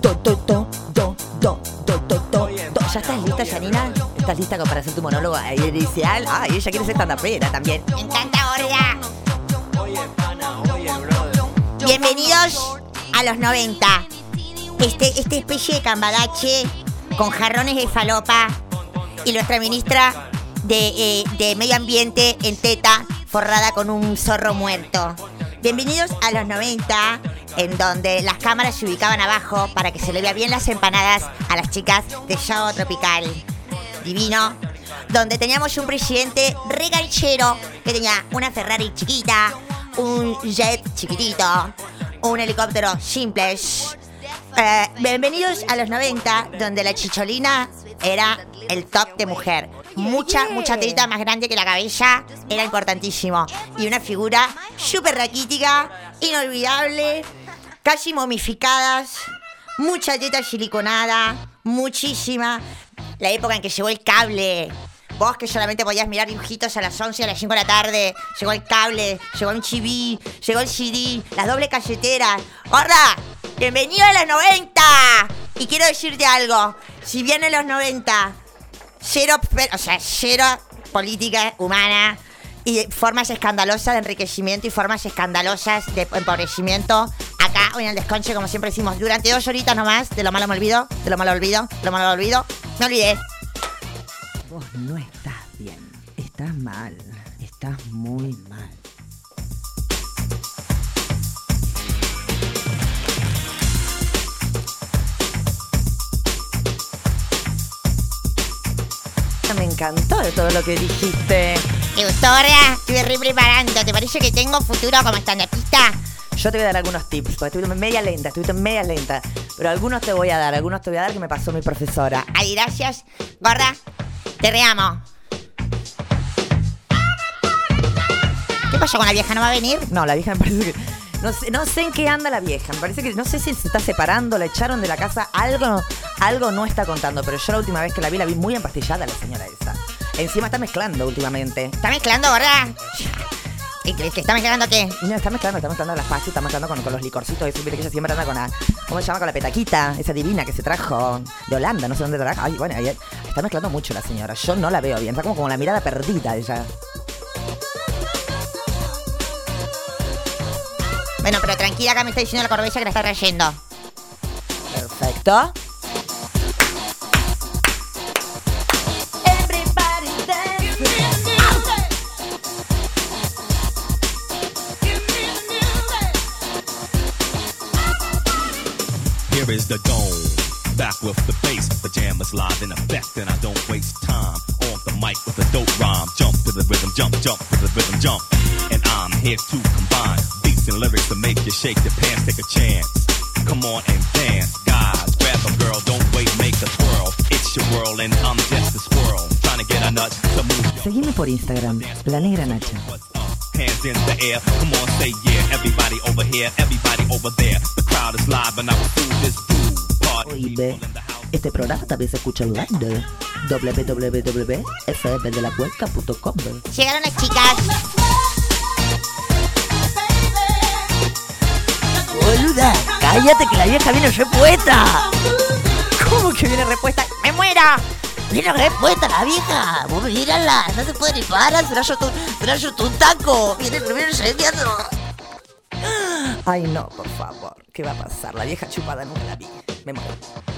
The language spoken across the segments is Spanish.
Do, do, do, do, do, do, do, do. ¿Ya estás lista, Janina? ¿Estás lista para hacer tu monólogo inicial? Ah, y ella quiere ser stand-upera también. ¡Me encanta, gorda! Bienvenidos a los 90. Este, este especie de cambalache con jarrones de falopa y nuestra ministra de, eh, de Medio Ambiente en teta forrada con un zorro muerto. Bienvenidos a los 90, en donde las cámaras se ubicaban abajo para que se le vea bien las empanadas a las chicas de Show Tropical. Divino. Donde teníamos un presidente reganchero que tenía una Ferrari chiquita, un jet chiquitito, un helicóptero simple. Eh, bienvenidos a los 90, donde la chicholina era el top de mujer. Mucha, mucha telita más grande que la cabeza, era importantísimo. Y una figura súper raquítica, inolvidable, casi momificadas, mucha teta siliconada, muchísima. La época en que llegó el cable. Vos que solamente podías mirar dibujitos a las 11 a las 5 de la tarde. Llegó el cable, llegó el chibi, llegó el CD, las dobles caseteras. ¡Gorda! ¡Bienvenido a los 90! Y quiero decirte algo. Si bien en los 90, cero, o sea, cero política humana y formas escandalosas de enriquecimiento y formas escandalosas de empobrecimiento. Acá, hoy en el desconche, como siempre decimos, durante dos horitas nomás, de lo malo me olvido, de lo malo olvido, de lo malo olvido. Me olvidé. Vos no estás bien. Estás mal. Estás muy mal. Me encantó de todo lo que dijiste. ¿Te gustó, Gorda? Estuve re preparando. ¿Te parece que tengo futuro como estandapista? Yo te voy a dar algunos tips, porque estuviste media lenta, estuviste media lenta. Pero algunos te voy a dar, algunos te voy a dar que me pasó mi profesora. Ay, gracias. Gorda, te reamo. ¿Qué pasó con la vieja? ¿No va a venir? No, la vieja me parece que. No sé, no sé en qué anda la vieja. Me parece que. No sé si se está separando, la echaron de la casa. Algo, algo no está contando. Pero yo la última vez que la vi, la vi muy empastillada, la señora esa. Encima está mezclando últimamente. ¿Está mezclando, gorda? ¿Y ¿Que está mezclando qué? No, está mezclando, está mezclando las pastas, está mezclando con, con los licorcitos. Eso, que ella siempre anda con la. ¿Cómo se llama? Con la petaquita, esa divina que se trajo de Holanda, no sé dónde trajo. Ay, bueno, está mezclando mucho la señora. Yo no la veo bien. Está como con la mirada perdida ella. Bueno, pero tranquila, acá me está diciendo la corbella que la está trayendo. Perfecto. Here is the dome. Back with the bass, pajamas live in effect, and I don't waste time on the mic with a dope rhyme. Jump to the rhythm, jump, jump to the rhythm, jump. And I'm here to combine and lyrics to make you shake your pants, take a chance. Come on and dance, guys. Grab a girl, don't wait, make a twirl. It's your world, and I'm just a squirrel. Trying to get a nut to move your Seguime por Instagram, La Negra Nacha. Hands in the air, come on, say yeah. Everybody over here, everybody over there. The crowd is live, and I will do this too. Party Oíbe. people in the house. Este programa también se escucha online. www.fmdelacuenca.com Llegaron las chicas. Boluda, cállate que la vieja viene repuesta. ¿Cómo que viene repuesta? ¡Me muero! Viene repuesta la vieja. Vos no se puede ni parar, se la yo tu taco. Viene incendiando. Ay, no, por favor. ¿Qué va a pasar? La vieja chupada nunca la vi. Me muero.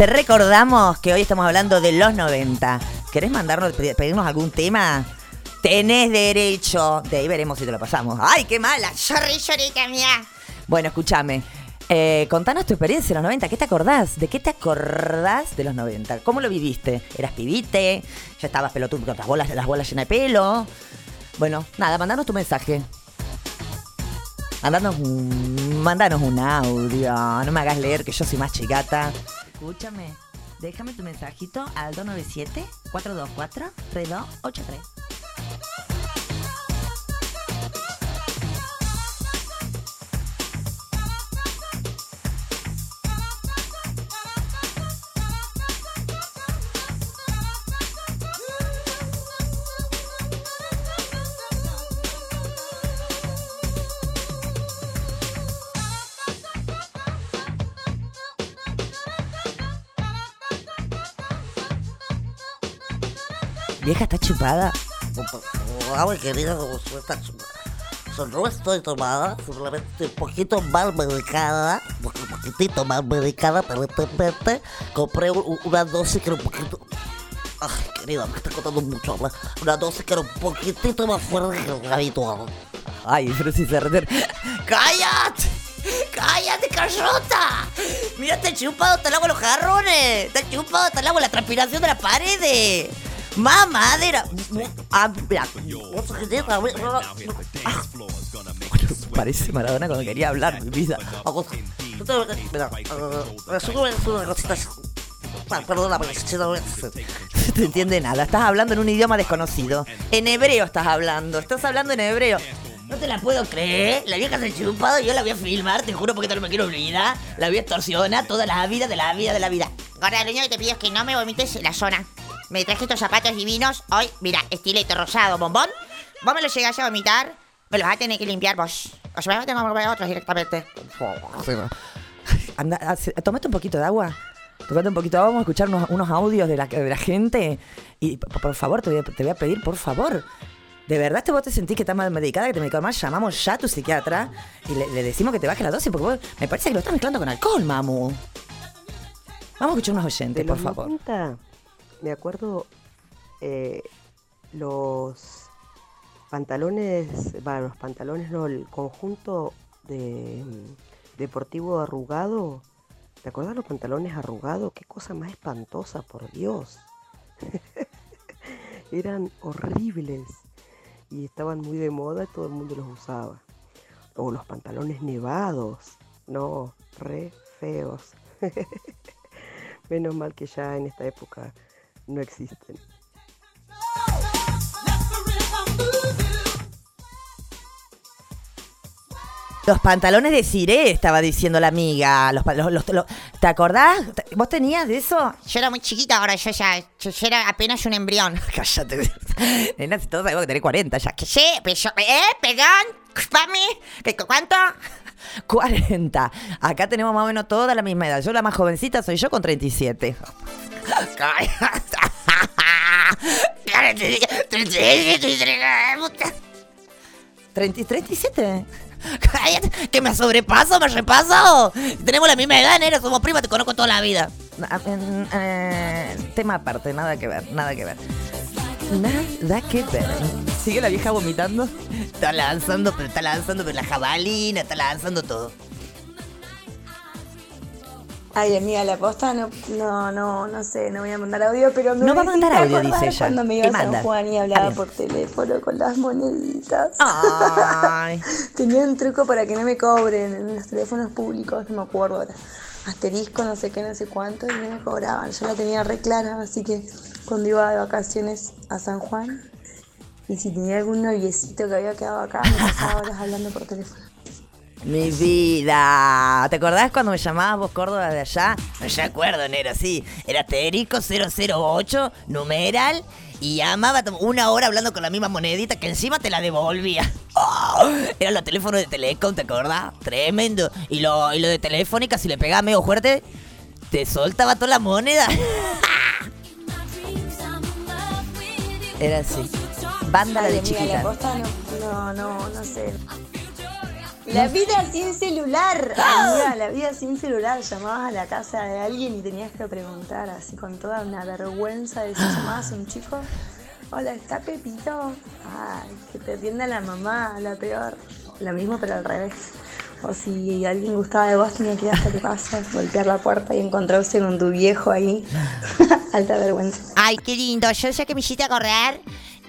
Te recordamos que hoy estamos hablando de los 90. ¿Querés mandarnos, pedi- pedirnos algún tema? Tenés derecho. De ahí veremos si te lo pasamos. ¡Ay, qué mala! Sorry, sorita mía. Bueno, escúchame. Eh, contanos tu experiencia en los 90. ¿Qué te acordás? ¿De qué te acordás de los 90? ¿Cómo lo viviste? ¿Eras pibite? ¿Ya estabas pelotudo con las bolas, las bolas llenas de pelo? Bueno, nada, mandanos tu mensaje. Mandanos un, mandanos un audio. No me hagas leer que yo soy más chicata. Escúchame. Déjame tu mensajito al 297-424-3283. Vieja está chupada. Ay, querida, como suelta So, no estoy tomada, simplemente estoy un poquito mal medicada, un poquitito mal medicada, aparentemente. Compré un- una dosis que era un poquito... Ay, querida, me está costando mucho hablar. Una dosis que era un poquitito más fuerte que lo habitual. Ay, pero si se reten. ¡Cállate! ¡Cállate, cayota! Mira, te he chupado hasta el agua los jarrones. Te he chupado hasta el agua la transpiración de las paredes. Mamadera. Ah, mira. Otra querida, a ver, no, no, Now hit the dance floor is gonna make Bueno, parece Maradona cuando quería hablar, mi vida. Vamos, yo tengo que- Mira, solo voy a decir una cosita. Ah, Perdóname, si no te entiende nada. Estás hablando en un idioma desconocido. En hebreo estás hablando. Estás hablando en hebreo. No te la puedo creer. La vieja se ha chupado y yo la voy a filmar, te juro, porque no me quiero olvidar. La voy a extorsionar toda la vida de la vida de la vida. Gorda, lo único que te pido es que no me vomites en la zona. Me traje estos zapatos divinos. Hoy, mira, estileto rosado, bombón. Vos me los llegás a vomitar, me los vas a tener que limpiar vos. O sea, me tengo que comprar otros directamente. Anda, tomate un poquito de agua. Tomate un poquito de agua, vamos a escuchar unos, unos audios de la, de la gente. Y por favor, te voy, a, te voy a pedir, por favor. ¿De verdad este vos te sentís que estás mal medicada, que te medicó mal? Llamamos ya a tu psiquiatra y le, le decimos que te baje la dosis porque vos, me parece que lo estás mezclando con alcohol, mamu. Vamos a escuchar unos oyentes, por favor. 90, me acuerdo eh, los pantalones, bueno, los pantalones no, el conjunto de mm, deportivo arrugado. ¿Te acuerdas los pantalones arrugados? Qué cosa más espantosa, por Dios. Eran horribles y estaban muy de moda y todo el mundo los usaba. O los pantalones nevados, no, re feos. Menos mal que ya en esta época no existen. Los pantalones de Ciré, estaba diciendo la amiga. Los, los- los- los- ¿Te acordás? ¿Vos tenías de eso? Yo era muy chiquita, ahora yo ya, yo, yo era apenas un embrión. Cállate. Nena, si todos sabemos que tenés 40 ya. ¿Qué? Yo, ¿eh? Perdón, mami, ¿Qué- ¿cuánto? 40. Acá tenemos más o menos toda la misma edad. Yo la más jovencita soy yo con 37. ¿30 37? Cállate, ¿Que me sobrepaso, me repaso? Tenemos la misma edad, nena, somos primas, te conozco toda la vida. Ah, mm, eh, tema aparte, nada que ver, nada que ver. Nada que ver. Sigue la vieja vomitando. Está lanzando, pero está lanzando pero la jabalina, está lanzando todo. Ay, amiga, la posta no, no, no, no sé, no voy a mandar audio, pero me No va a mandar audio, acordar dice ella. cuando me ¿Qué iba a manda? San Juan y hablaba por teléfono con las moneditas. Ay. Tenía un truco para que no me cobren en los teléfonos públicos, no me acuerdo ahora. Asterisco, no sé qué, no sé cuánto, y no me cobraban. Yo la tenía re clara, así que cuando iba de vacaciones a San Juan, y si tenía algún noviecito que había quedado acá, me pasaba horas hablando por teléfono. Mi vida. ¿Te acordás cuando me llamabas vos Córdoba de allá? No me acuerdo, Nero, sí. Era asterisco 008, numeral, y como una hora hablando con la misma monedita que encima te la devolvía. Oh, eran los teléfonos de Telecom, ¿te acordás? Tremendo. Y lo, y lo de Telefónica, si le pegaba medio fuerte, te soltaba toda la moneda. Era así. Banda Ay, de chiquita. no, no, no, no sé. La vida sin celular, amiga, la vida sin celular. Llamabas a la casa de alguien y tenías que preguntar así con toda una vergüenza de si llamabas a un chico. Hola, ¿está Pepito? Ay, que te atienda la mamá, la peor. Lo mismo pero al revés. O si alguien gustaba de vos, tenía que ir hasta tu casa, golpear la puerta y encontrarse con tu viejo ahí. Alta vergüenza. Ay, qué lindo. Yo ya que me hiciste correr,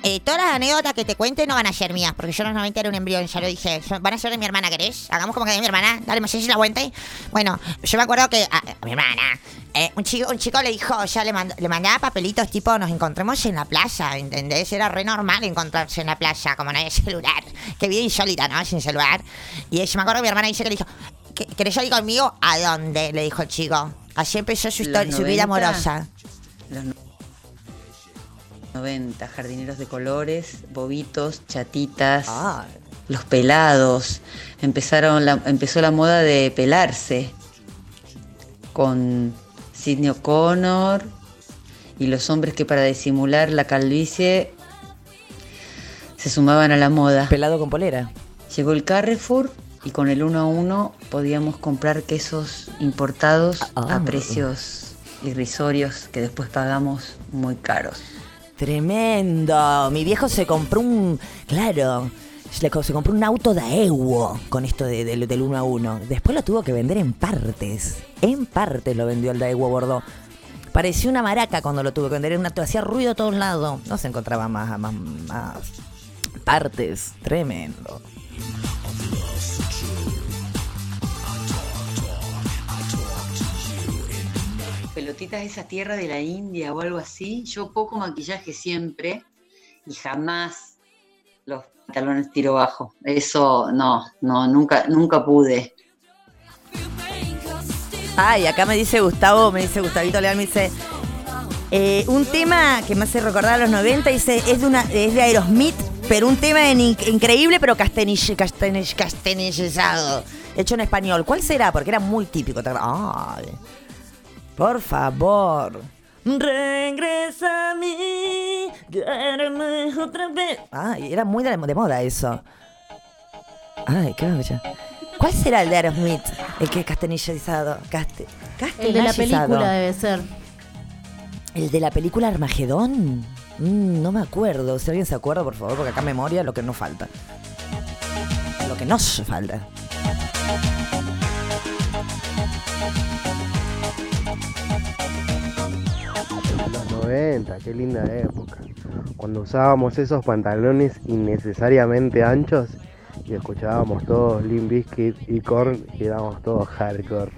eh, todas las anécdotas que te cuente no van a ser mías, porque yo 90 era un embrión, ya lo dije. Van a ser de mi hermana, ¿querés? Hagamos como que de mi hermana. Dale, si la cuente. Bueno, yo me acuerdo que a, a mi hermana, eh, un, chico, un chico le dijo, ya le, mand- le mandaba papelitos tipo, nos encontremos en la playa, ¿entendés? Era re normal encontrarse en la playa, como no hay celular. Qué vida insólita, ¿no? Sin celular. Y yo me acuerdo que mi hermana dice que le dijo, "¿Qué- ¿querés salir conmigo? ¿A dónde? Le dijo el chico. Así empezó su, ¿Los historia, su vida 90? amorosa. Los 90, jardineros de colores, bobitos, chatitas, Ah, los pelados. Empezaron la, empezó la moda de pelarse con Sidney O'Connor y los hombres que para disimular la calvicie se sumaban a la moda. pelado con polera. Llegó el Carrefour y con el uno a uno podíamos comprar quesos importados Ah. a precios irrisorios que después pagamos muy caros. Tremendo. Mi viejo se compró un. Claro. Se compró un auto Daewoo con esto de- de- del uno a uno. Después lo tuvo que vender en partes. En partes lo vendió el Daewoo Bordeaux. Parecía una maraca cuando lo tuvo que vender. Una, hacía ruido a todos lados. No se encontraba más, más, más partes. Tremendo. Pelotitas de esa tierra de la India o algo así. Yo poco maquillaje siempre y jamás los pantalones tiro bajo. Eso no, no, nunca, nunca pude. Ay, acá me dice Gustavo, me dice Gustavito Leal, me dice. eh, un tema que me hace recordar a los 90, dice, es de una, es de Aerosmith, pero un tema en in- increíble, pero castellaniz- castellaniz- castellanizado. Hecho en español. ¿Cuál será? Porque era muy típico. Ay, por favor. Regresa a mí, quédame otra vez. Ay, era muy de, de moda eso. Ay, qué maravilla. ¿Cuál será el de Aerosmith? El que es castellanizado. Caste, El de la película debe ser. ¿El de la película Armagedón? Mm, no me acuerdo. Si alguien se acuerda, por favor, porque acá memoria lo que no falta. Lo que nos falta. 90, qué linda época. Cuando usábamos esos pantalones innecesariamente anchos y escuchábamos todos Limp Bizkit y Korn y éramos todos hardcore.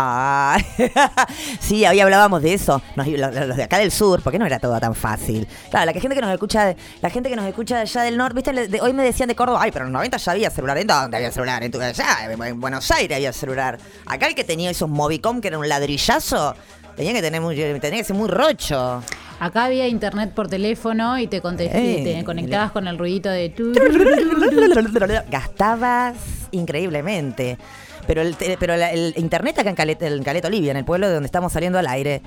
Ah, sí, hoy hablábamos de eso. Nos- los, de acá del sur, porque no era todo tan fácil. Claro, la gente que nos escucha, la gente que nos escucha allá del norte, viste, hoy me decían de Córdoba, ay, pero en los 90 ya había celular. ¿En dónde había celular? En, tu- allá, en Buenos Aires había celular. Acá el que tenía esos Movicom, que era un ladrillazo, tenía que tener muy, tenía que ser muy rocho. Acá había internet por teléfono y te, conte- Eh, te conectabas con el ruidito de tu. Gastabas increíblemente. Pero el, pero la- el internet acá en Caleta, en Caleta Olivia, en el pueblo de donde estamos saliendo al aire,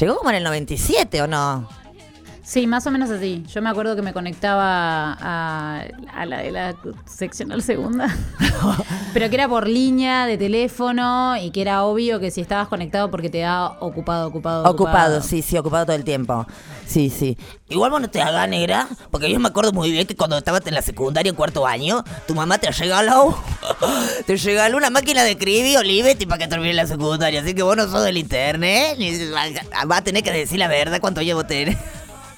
llegó como en el 97 o no? Sí, más o menos así. Yo me acuerdo que me conectaba a, a la de la seccional segunda, pero que era por línea de teléfono y que era obvio que si estabas conectado porque te da ocupado, ocupado, Ocupado, sí, sí, ocupado todo el tiempo. Sí, sí. Igual vos no te hagas negra, porque yo me acuerdo muy bien que cuando estabas en la secundaria en cuarto año, tu mamá te regaló, te regaló una máquina de escribir Olivetti para que termine la secundaria. Así que vos no sos del internet, ni vas a tener que decir la verdad cuánto llevo tener.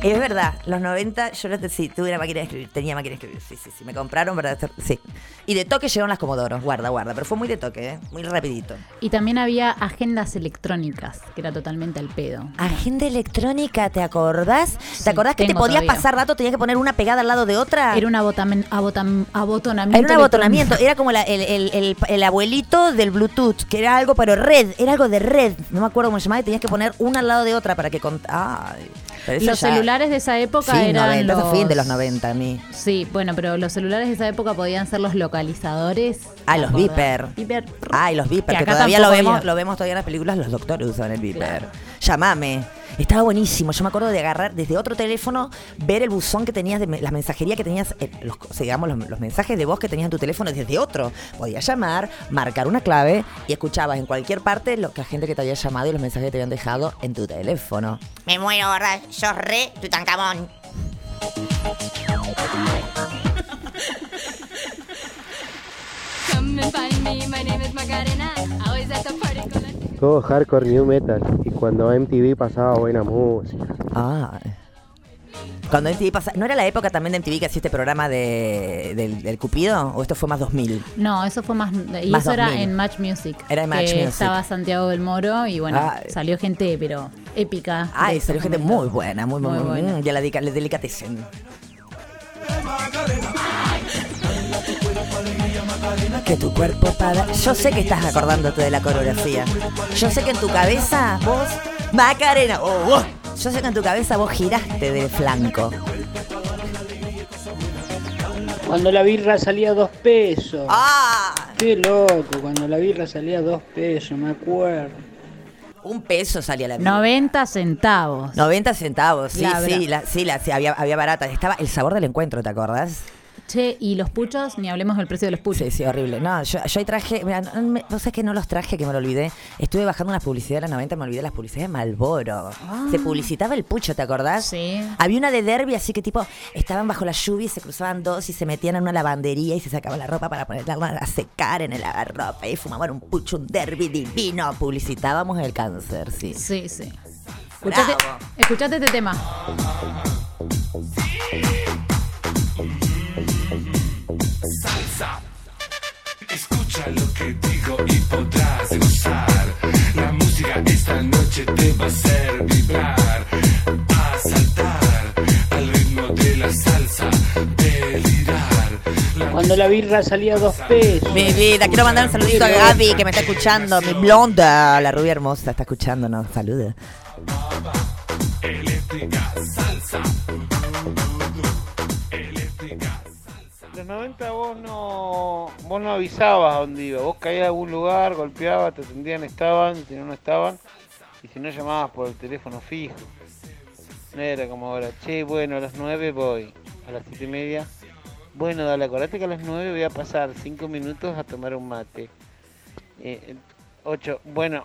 Es verdad, los 90 yo te- sí, tuve una máquina de escribir, tenía máquina de escribir, sí, sí, sí, me compraron hacer, sí. Y de toque llegaron las Comodoros, guarda, guarda, pero fue muy de toque, ¿eh? muy rapidito. Y también había agendas electrónicas, que era totalmente al pedo. Agenda electrónica, ¿te acordás? ¿Te acordás que te podías todavía. pasar datos, tenías que poner una pegada al lado de otra? Era un abotam- abotonamiento. Era un abotonamiento, era como la- el, el- el- el abuelito del Bluetooth, que era algo, pero red, era algo de red. No me acuerdo cómo se llamaba y tenías que poner una al lado de otra para que Ay, pero Los ya- celulares de esa época Sí, eran 90, eso los... fin de los 90 a mí. Sí, bueno, pero los celulares de esa época podían ser los localizadores. Ah, ¿te los? Beeper. Beeper. Ay, los Viper, Que todavía lo vemos, había. lo vemos todavía en las películas, los doctores usan el Viper. Claro. Llamame. Estaba buenísimo. Yo me acuerdo de agarrar desde otro teléfono, ver el buzón que tenías, de me- la mensajería que tenías, eh, los, o sea, digamos, los, los mensajes de voz que tenías en tu teléfono desde otro. Podías llamar, marcar una clave y escuchabas en cualquier parte lo que la gente que te había llamado y los mensajes que te habían dejado en tu teléfono. Me muero, ¿verdad? Sos re Tutankamón. Come and find me, my name is Macarena. Todo hardcore new metal. Y cuando MTV pasaba buena música. Ah. Cuando MTV pasa, ¿no era la época también de MTV que hacía este programa de, del, del Cupido? ¿O esto fue más 2000? No, eso fue más. Y Más eso era 2000. en Match Music. Era en Match que Music. Estaba Santiago del Moro y bueno, Ah. salió gente, pero épica. Ay, salió gente muy buena, muy, muy, buena. mm, Ya la dedica- le delicatecen. Que tu cuerpo para. Yo sé que estás acordándote de la coreografía. Yo sé que en tu cabeza vos. Macarena. oh, oh. Yo sé que en tu cabeza vos giraste de flanco. Cuando la birra salía a dos pesos. ¡Ah! Qué loco, cuando la birra salía a dos pesos, me acuerdo. Un peso salía la 90 centavos. 90 centavos, sí, La sí, la, sí, la, sí, había, había barata. Estaba el sabor del encuentro, ¿te acordás? Che, y los puchos, ni hablemos del precio de los puchos. Sí, sí, horrible. No, yo, yo ahí traje, mira, no, me- vos sabés que no los traje, que me lo olvidé. Estuve bajando unas publicidades de los 90, me olvidé las publicidades de Malboro. Se publicitaba el pucho, ¿te acordás? Sí. Había una de derby, así que tipo, estaban bajo la lluvia y se cruzaban dos y se metían en una lavandería y se sacaban la ropa para ponerla a secar en el lavarropa y fumaban un pucho, un derby divino. Publicitábamos el cáncer, sí. Sí, sí. Escuchate, escuchate este tema. Escucha lo que digo y podrás gozar. La música esta noche te va a hacer vibrar, a saltar al ritmo de la salsa, delirar. Cuando la birra salía a dos pesos. Mi vida, quiero mandar un saludito a Gaby que me está escuchando, mi blonda, la rubia hermosa, está escuchándonos. Saluda. Eléctrica salsa. Los 90 vos no, vos no avisabas a dónde iba. Vos caías a algún lugar, golpeabas, te atendían, estaban, si no, no estaban. Y si no, llamabas por el teléfono fijo. No era como ahora, che, bueno, a las 9 voy. A las 7 y media. Bueno, dale, acordate que a las 9 voy a pasar 5 minutos a tomar un mate. 8, bueno,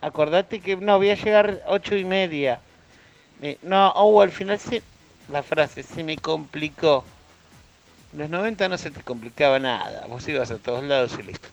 acordate que no, voy a llegar 8 y media. Eh, no, oh, al final se, la frase se me complicó. Los 90 no se te complicaba nada, vos ibas a todos lados y listo.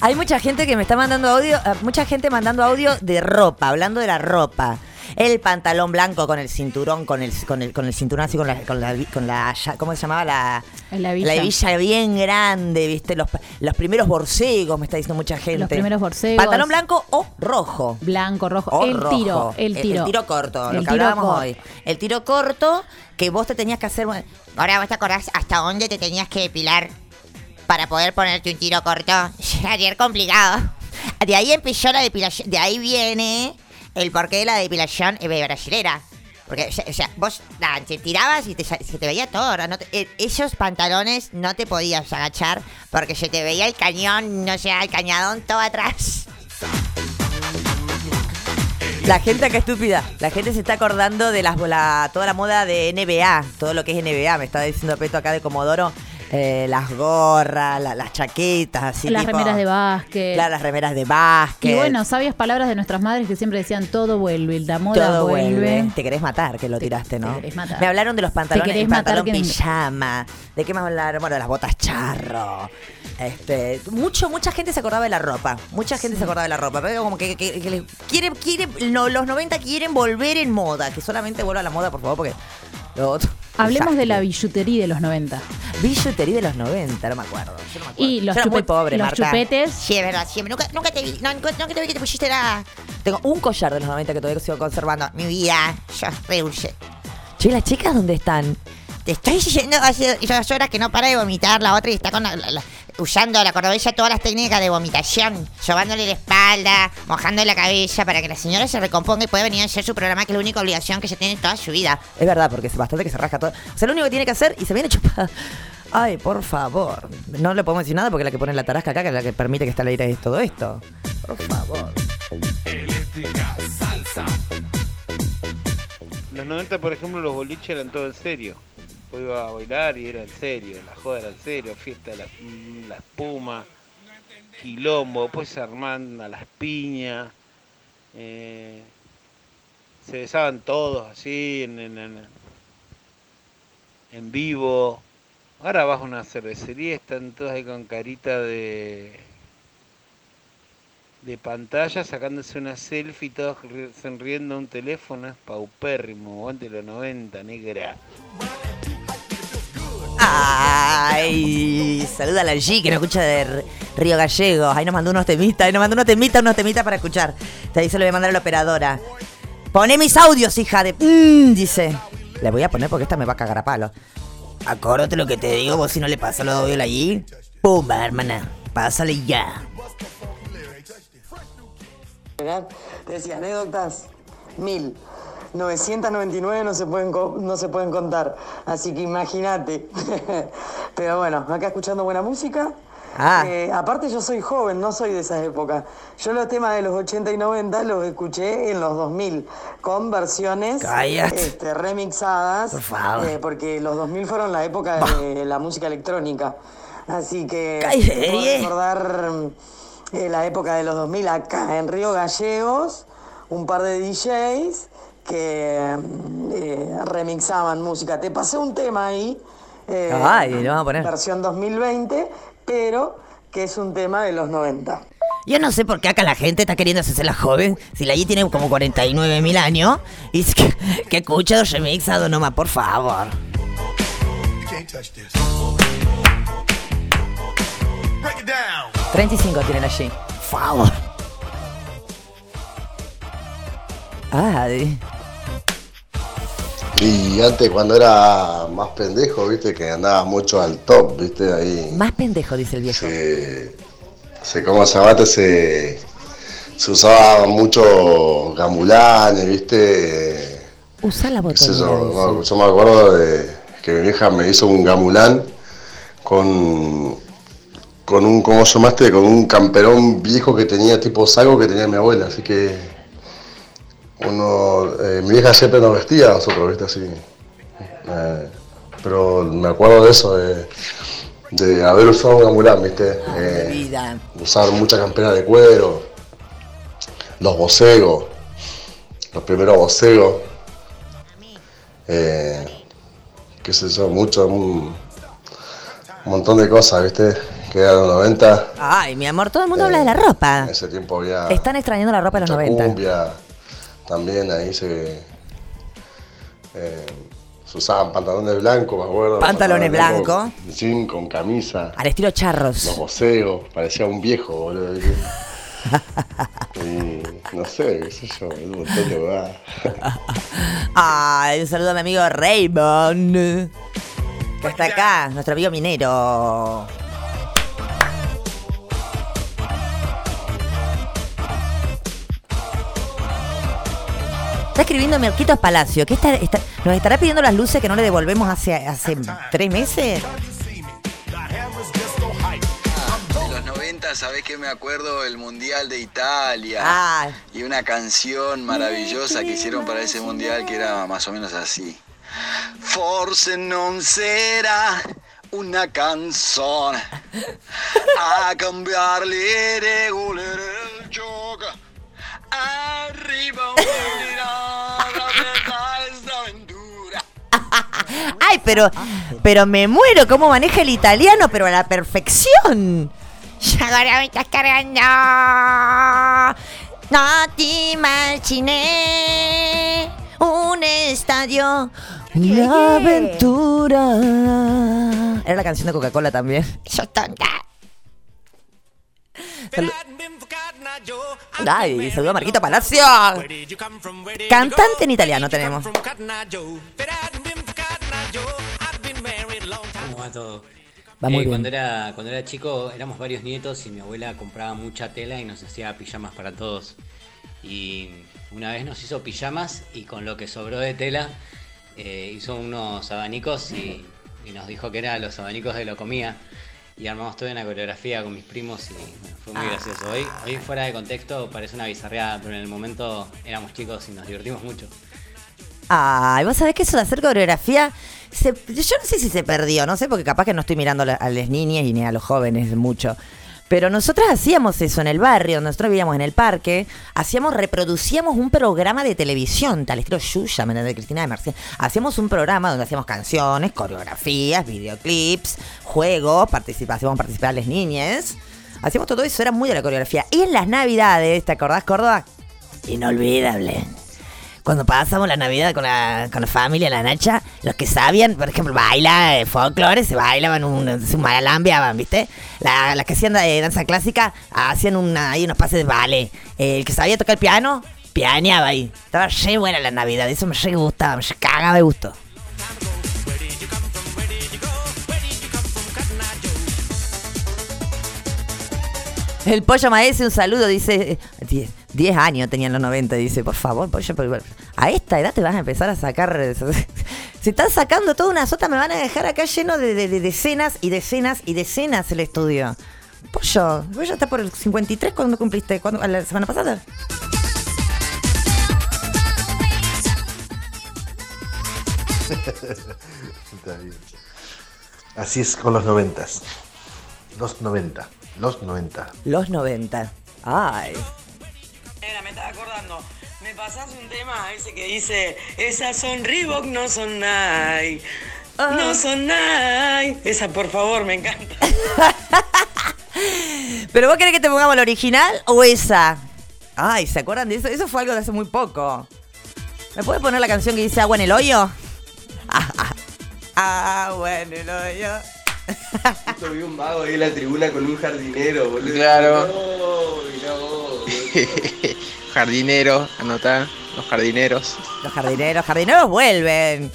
Hay mucha gente que me está mandando audio, eh, mucha gente mandando audio de ropa, hablando de la ropa. El pantalón blanco con el cinturón, con el, con el, con el cinturón así, con la, con la, con la ¿cómo se llamaba? La, La hebilla. hebilla bien grande, ¿viste? Los, los primeros borcegos, me está diciendo mucha gente. Los primeros borcegos. Pantalón blanco o rojo. Blanco, rojo. O el rojo. tiro, el tiro. El, tiro corto, El lo que tiro hablábamos corto. hoy. El tiro corto que vos te tenías que hacer. Ahora vos te acordás hasta dónde te tenías que depilar para poder ponerte un tiro corto. Ayer complicado. De ahí empezó la depilación, de ahí viene el porqué de la depilación eh, brasilera. Porque, o sea, sea, vos te tirabas y te, se te veía todo. ¿no? te- eh, esos pantalones no te podías agachar porque se te veía el cañón, no sé, el cañadón todo atrás. La gente acá estúpida. La gente se está acordando de las, la- toda la moda de NBA. Todo lo que es NBA. Me está diciendo Peto acá de Comodoro. Eh, las gorras, la- las chaquetas, así Las tipo- remeras de básquet. Claro, las remeras de básquet. Y bueno, sabias palabras de nuestras madres que siempre decían todo vuelve, la moda todo vuelve. vuelve. Te querés matar, que lo tiraste, ¿no? querés matar. Me hablaron de los pantalones, el pantalón que- pijama. ¿De qué me hablaron? Bueno, las botas charro. Este, mucho, mucha gente se acordaba de la ropa. Mucha gente se acordaba de la ropa. Pero como que, que- que le- quieren, quieren, no, los 90 quieren volver en moda. Que solamente vuelva a la moda, por favor, porque lo otro. Hablemos de la billutería de los 90. billutería de los 90, no me acuerdo. Yo no me acuerdo. Y los, Yo era muy pobre, los Marta. chupetes. Sí, es verdad, siempre. Nunca, nunca te vi, no, nunca, nunca te vi que te pusiste la... Tengo un collar de los 90 que todavía sigo conservando. Mi vida, yo rehuye. Che, ¿las chicas dónde están? Te estoy diciendo hace dos horas que no para de vomitar la otra y está con la- la- la- usando la cordobesa todas las técnicas de vomitación, sobándole la espalda, mojando la cabeza para que la señora se recomponga y pueda venir a hacer su programa, que es la única obligación que se tiene en toda su vida. Es verdad, porque es bastante que se rasca todo. O sea, lo único que tiene que hacer y se viene chupada. Ay, por favor. No le podemos decir nada porque es la que pone la tarasca acá, que es la que permite que esté al aire de todo esto. Por favor. Eléctrica salsa. En los 90, por ejemplo, los boliches eran todo en serio. Ibas a bailar y era en serio, la joda era en serio, fiesta, la, mm, la espuma, quilombo, después se a las piñas, eh, se besaban todos así en, en, vivo. Ahora vas a una cervecería están todos ahí con carita de de pantalla sacándose una selfie todos ri- sonriendo a un teléfono es paupérrimo, aguante los 90, negra. Ay, saluda a la G que nos escucha de Río Gallegos. Ahí nos mandó unos temitas, ahí nos mandó unos temitas, unos temitas para escuchar. Te dice, le voy a mandar a la operadora. Poné mis audios, hija de... Mm, dice. Le voy a poner porque esta me va a cagar a palo. Acórdate lo que te digo, vos si no le pasa los audios allí. Pumba, hermana. Pásale ya. Decía anécdotas, mil. 999 no se pueden no se pueden contar, así que imagínate. Pero bueno, acá escuchando buena música. Ah. Eh, aparte yo soy joven, no soy de esa época. Yo los temas de los 80 y 90 los escuché en los 2000 con versiones este, remixadas, Por favor. eh, porque los 2000 fueron la época de la música electrónica. Así que puedo recordar eh, la época de los 2000 acá en Río Gallegos, un par de DJs que mm, eh, remixaban música. Te pasé un tema ahí, eh, Ay, lo vamos a poner. versión 2020, pero que es un tema de los 90. Yo no sé por qué acá la gente está queriendo hacerse la joven. Si la I tiene como 49 mil años. Y es que, que escucha los remixados nomás, por favor. 35 tiene la G. Por favor. Ah, di- Y antes cuando era más pendejo, viste, que andaba mucho al top, viste, ahí. más pendejo, dice el viejo. Se, se como se llama, se, se usaba mucho gamulanes, viste. Usa la botonera. yo, me acuerdo de que mi vieja me hizo un gamulán con, con un, ¿cómo llamaste? Con un camperón viejo que tenía tipo saco que tenía mi abuela, así que uno, eh, mi vieja siempre nos vestía a nosotros, ¿viste? Así. Eh, pero me acuerdo de eso, de, de haber usado un gamulán, ¿viste? Eh, Vida. usar mucha campera de cuero, los bocegos, los primeros bocegos, eh, qué sé yo, mucho, un, un montón de cosas, ¿viste? Que eran los 90, Ay, mi amor, todo el mundo habla de la ropa. en ese tiempo había Están extrañando la ropa de los mucha 90. cumbia, también ahí se, eh, se usaban pantalones blancos, me acuerdo. Pantalones blancos, Jean con camisa. Al estilo charros. Los boceos, parecía un viejo, boludo. y no sé, qué sé yo, un montón de huevadas. Ay, un saludo a mi amigo Raymond. Que está acá, nuestro amigo minero. Está escribiendo Merquitos Palacio. ¿Qué está, está- ¿Nos estará pidiendo las luces que no le devolvemos hace, hace tres meses? De los 90, ¿sabés qué me acuerdo? El Mundial de Italia. Ah. Y una canción maravillosa que hicieron para ese Mundial que era más o menos así. Forse non será una canzone a cambiare le regole del gioco. Arriba. Ay, pero, pero me muero cómo maneja el italiano, pero a la perfección. Ahora me estás cargando. No te imaginé un estadio. La aventura. Era la canción de Coca-Cola también. Sos tonta. Ay, saludo a Marquito Palacio. Cantante en italiano tenemos. ¿Cómo va todo? Va muy Eh, bien. Cuando era, cuando era chico éramos varios nietos y mi abuela compraba mucha tela y nos hacía pijamas para todos. Y una vez nos hizo pijamas y con lo que sobró de tela eh, hizo unos abanicos y, y nos dijo que eran los abanicos de lo comía. Y armamos toda una coreografía con mis primos y bueno, fue muy Ah. gracioso. Hoy, hoy fuera de contexto parece una bizarreada, pero en el momento éramos chicos y nos divertimos mucho. Ay, vos sabés que eso de hacer coreografía, se- yo no sé si se perdió, no sé, porque capaz que no estoy mirando a las niñas y ni a los jóvenes mucho. Pero nosotras hacíamos eso en el barrio, nosotros vivíamos en el parque, hacíamos, reproducíamos un programa de televisión, tal estilo Yuya, de Cristina de Marcial. Hacíamos un programa donde hacíamos canciones, coreografías, videoclips, juegos, participación, participar las niñas. Hacíamos todo eso, era muy de la coreografía. Y en las navidades, ¿te acordás, Córdoba? Inolvidable. Cuando pasamos la Navidad con la, con la familia, la Nacha, los que sabían, por ejemplo, baila eh, folclore, se bailaban un, un malambiaban, ¿viste? La- las que hacían de danza clásica hacían una, ahí unos pases de ballet. Eh, el que sabía tocar el piano, pianeaba ahí. Estaba re buena la Navidad, eso me re gustaba, me re cagaba de gusto. El pollo maese, un saludo, dice. 10 años tenían los 90, dice, por favor, pollo, pero a esta edad te vas a empezar a sacar. Se están sacando toda una sota, me van a dejar acá lleno de, de- de decenas y decenas y decenas el estudio. Pollo, vos ya está por el 53 cuando cumpliste, ¿Cuándo? la semana pasada. Está bien. Así es con los noventas. Los 90. Los 90. Los 90. Ay. Me estaba acordando. Me pasás un tema ese que dice, esas son Reebok, no son Nike. No son Nike. Esa, por favor, me encanta. ¿Pero vos querés que te pongamos la original o esa? Ay, ¿se acuerdan de eso? Eso fue algo de hace muy poco. ¿Me puedes poner la canción que dice agua en el hoyo? agua en el hoyo. Justo vi un vago ahí en la tribuna con un jardinero, boludo. Claro. No, no, Jardinero, anotá, los jardineros. Los jardineros, jardineros vuelven.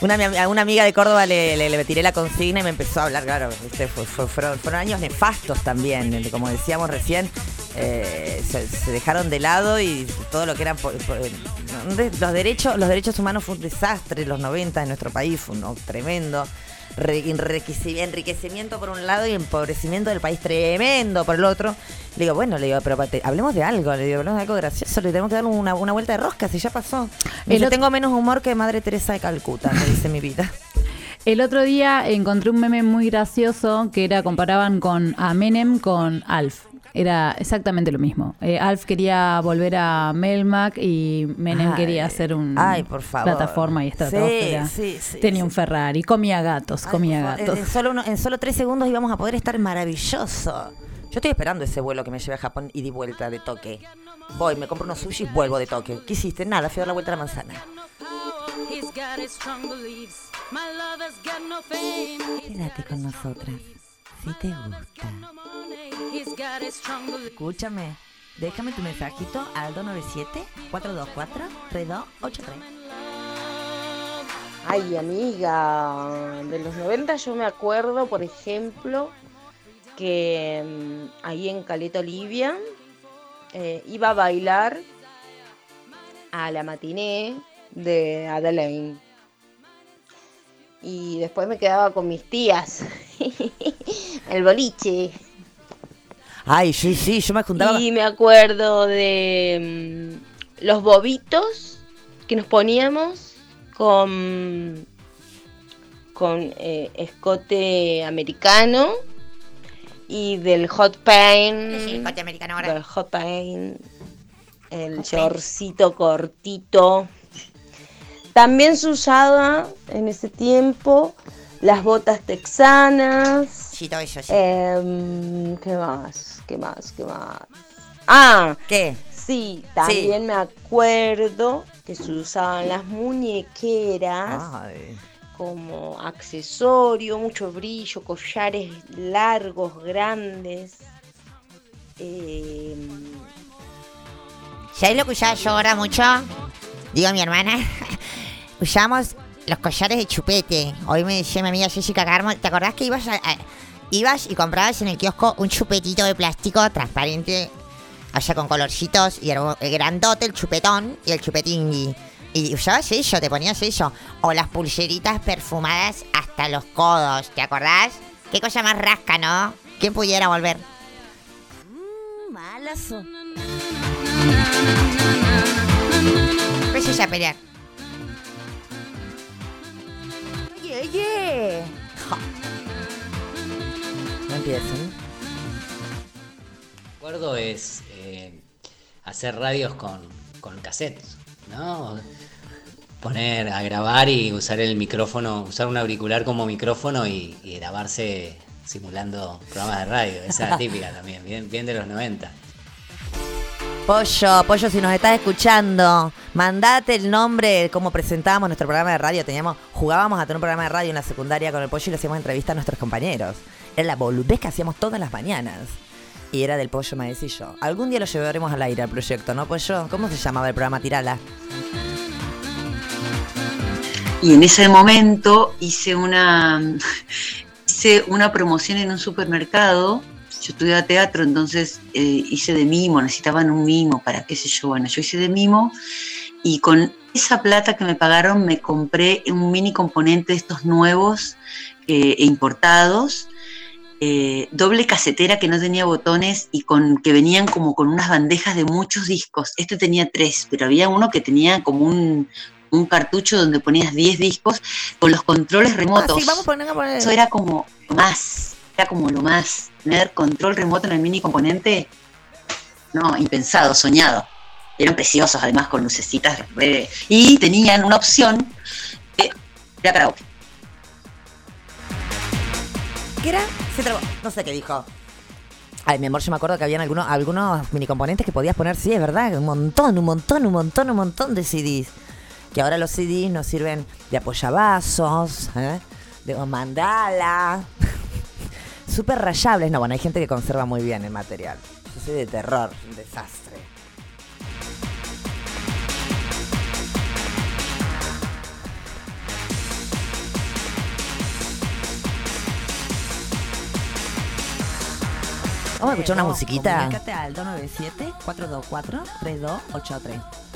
Una, una amiga de Córdoba le, le- tiré la consigna y me empezó a hablar, claro, ¿viste? Fue- fue- fueron, fueron años nefastos también, como decíamos recién, eh, se, dejaron de lado y todo lo que eran los derechos, los derechos humanos fue un desastre, los 90 en nuestro país fue un tremendo. Re- enriqueci- enriquecimiento por un lado y empobrecimiento del país tremendo por el otro. Le digo, bueno, le digo, pero hablemos de algo, le digo, hablemos de algo gracioso, le tenemos que dar una, una vuelta de rosca, si ya pasó. El Yo tengo menos humor que Madre Teresa de Calcuta, me dice mi vida. El otro día encontré un meme muy gracioso que era comparaban con a Menem con Alf. Era exactamente lo mismo. Eh, Alf quería volver a Melmac y Menem Ay, quería hacer un ay, por favor. plataforma y estratosfera. Sí, sí, sí, Tenía un Ferrari, comía gatos, comía gatos. en solo uno- en solo tres segundos íbamos a poder estar maravilloso. Yo estoy esperando ese vuelo que me lleve a Japón y di vuelta de toque. Voy, me compro unos sushis, vuelvo de toque. ¿Qué hiciste? Nada, fui a dar la vuelta a la manzana. Quédate con nosotras, si te gusta. Escúchame, déjame tu mensajito al 297-424-3283. Ay, amiga, de los 90 yo me acuerdo, por ejemplo, que mm, ahí en Caleta Olivia eh, iba a bailar a la matiné de Adelaine. Y después me quedaba con mis tías. El boliche. Ay, sí, sí, yo me juntaba. Y me acuerdo de mm, los bobitos que nos poníamos con, con eh, escote americano y del hot. Sí, escote americano ahora. Del hot paint. El shortcito cortito. También se usaba en ese tiempo las botas texanas. Sí, todo eso, sí. Em, ¿Qué más? ¿Qué más? ¿Qué más? Ah, ¿qué? Sí, también me acuerdo que se usaban las muñequeras Ay. Como accesorio, mucho brillo, collares largos, grandes. Em, ¿Sabes lo que usaba yo ahora mucho? Digo mi hermana. Usamos los collares de chupete. Hoy me decía mi amiga Jessica Carmo, ¿te acordás que ibas a, ibas y comprabas en el kiosco un chupetito de plástico transparente, o sea, con colorcitos, y era el grandote, el chupetón y el chupetingui? Y usabas eso, te ponías eso. O las pulseritas perfumadas hasta los codos, ¿te acordás? Qué cosa más rasca, ¿no? ¿Quién pudiera volver? Malazo. Empecé a pelear. Oye, oye. No empiecen. acuerdo es eh, hacer radios con, con cassettes, ¿no? Poner a grabar y usar el micrófono, usar un auricular como micrófono y, grabarse simulando programas de radio. Esa típica también, bien, de los 90. Pollo, Pollo, si nos estás escuchando, mandate el nombre, cómo presentábamos nuestro programa de radio. Teníamos, jugábamos a tener un programa de radio en la secundaria con el Pollo y le hacíamos entrevista a nuestros compañeros. Era la boludez que hacíamos todas las mañanas. Y era del Pollo yo. Algún día lo llevaremos al aire al proyecto, ¿no, Pollo? ¿Cómo se llamaba el programa Tirala? Y en ese momento hice una, hice una promoción en un supermercado. Yo estudiaba teatro, entonces eh, hice de mimo, necesitaban un mimo para qué sé yo. Bueno, yo hice de mimo y con esa plata que me pagaron me compré un mini componente de estos nuevos eh, e importados. eh, doble casetera que no tenía botones y con que venían como con unas bandejas de muchos discos. Este tenía tres, pero había uno que tenía como un, un cartucho donde ponías 10 discos con los controles remotos. Ah, sí, vamos a poner, a poner. Eso era como lo más, era como lo más. Tener control remoto en el mini componente, no, impensado, soñado. Eran preciosos, además con lucecitas. re- y tenían una opción que era karaoke. ¿Qué era? Se trabó. No sé qué dijo. Ay, mi amor, yo me acuerdo que habían algunos, algunos mini componentes que podías poner, sí, es verdad, un montón, un montón, un montón, un montón de CDs que ahora los CDs nos sirven de apoyabazos, ¿eh? de mandala. Súper rayables. No, bueno, hay gente que conserva muy bien el material. Yo soy de terror, un desastre. Vamos a escuchar una musiquita. Comunícate al 297 424 3283.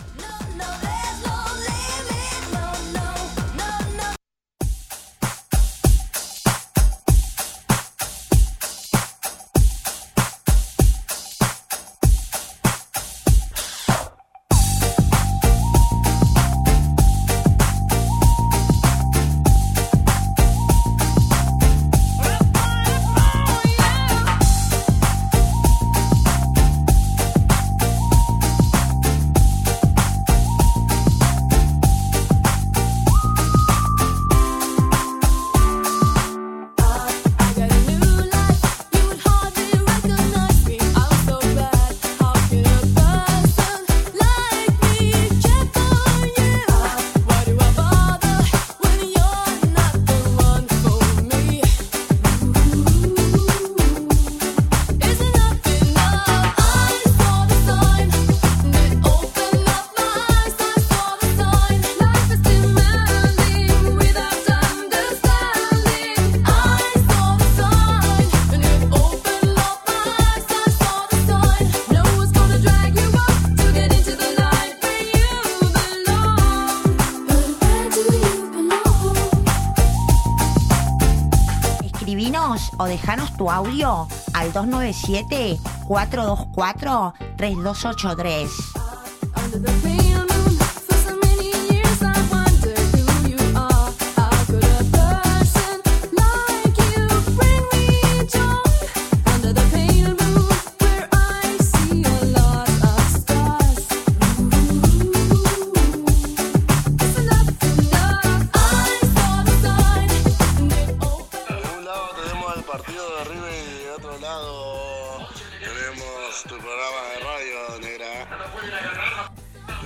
Tu audio al 297-424-3283. Tenemos tu programa de radio, negra.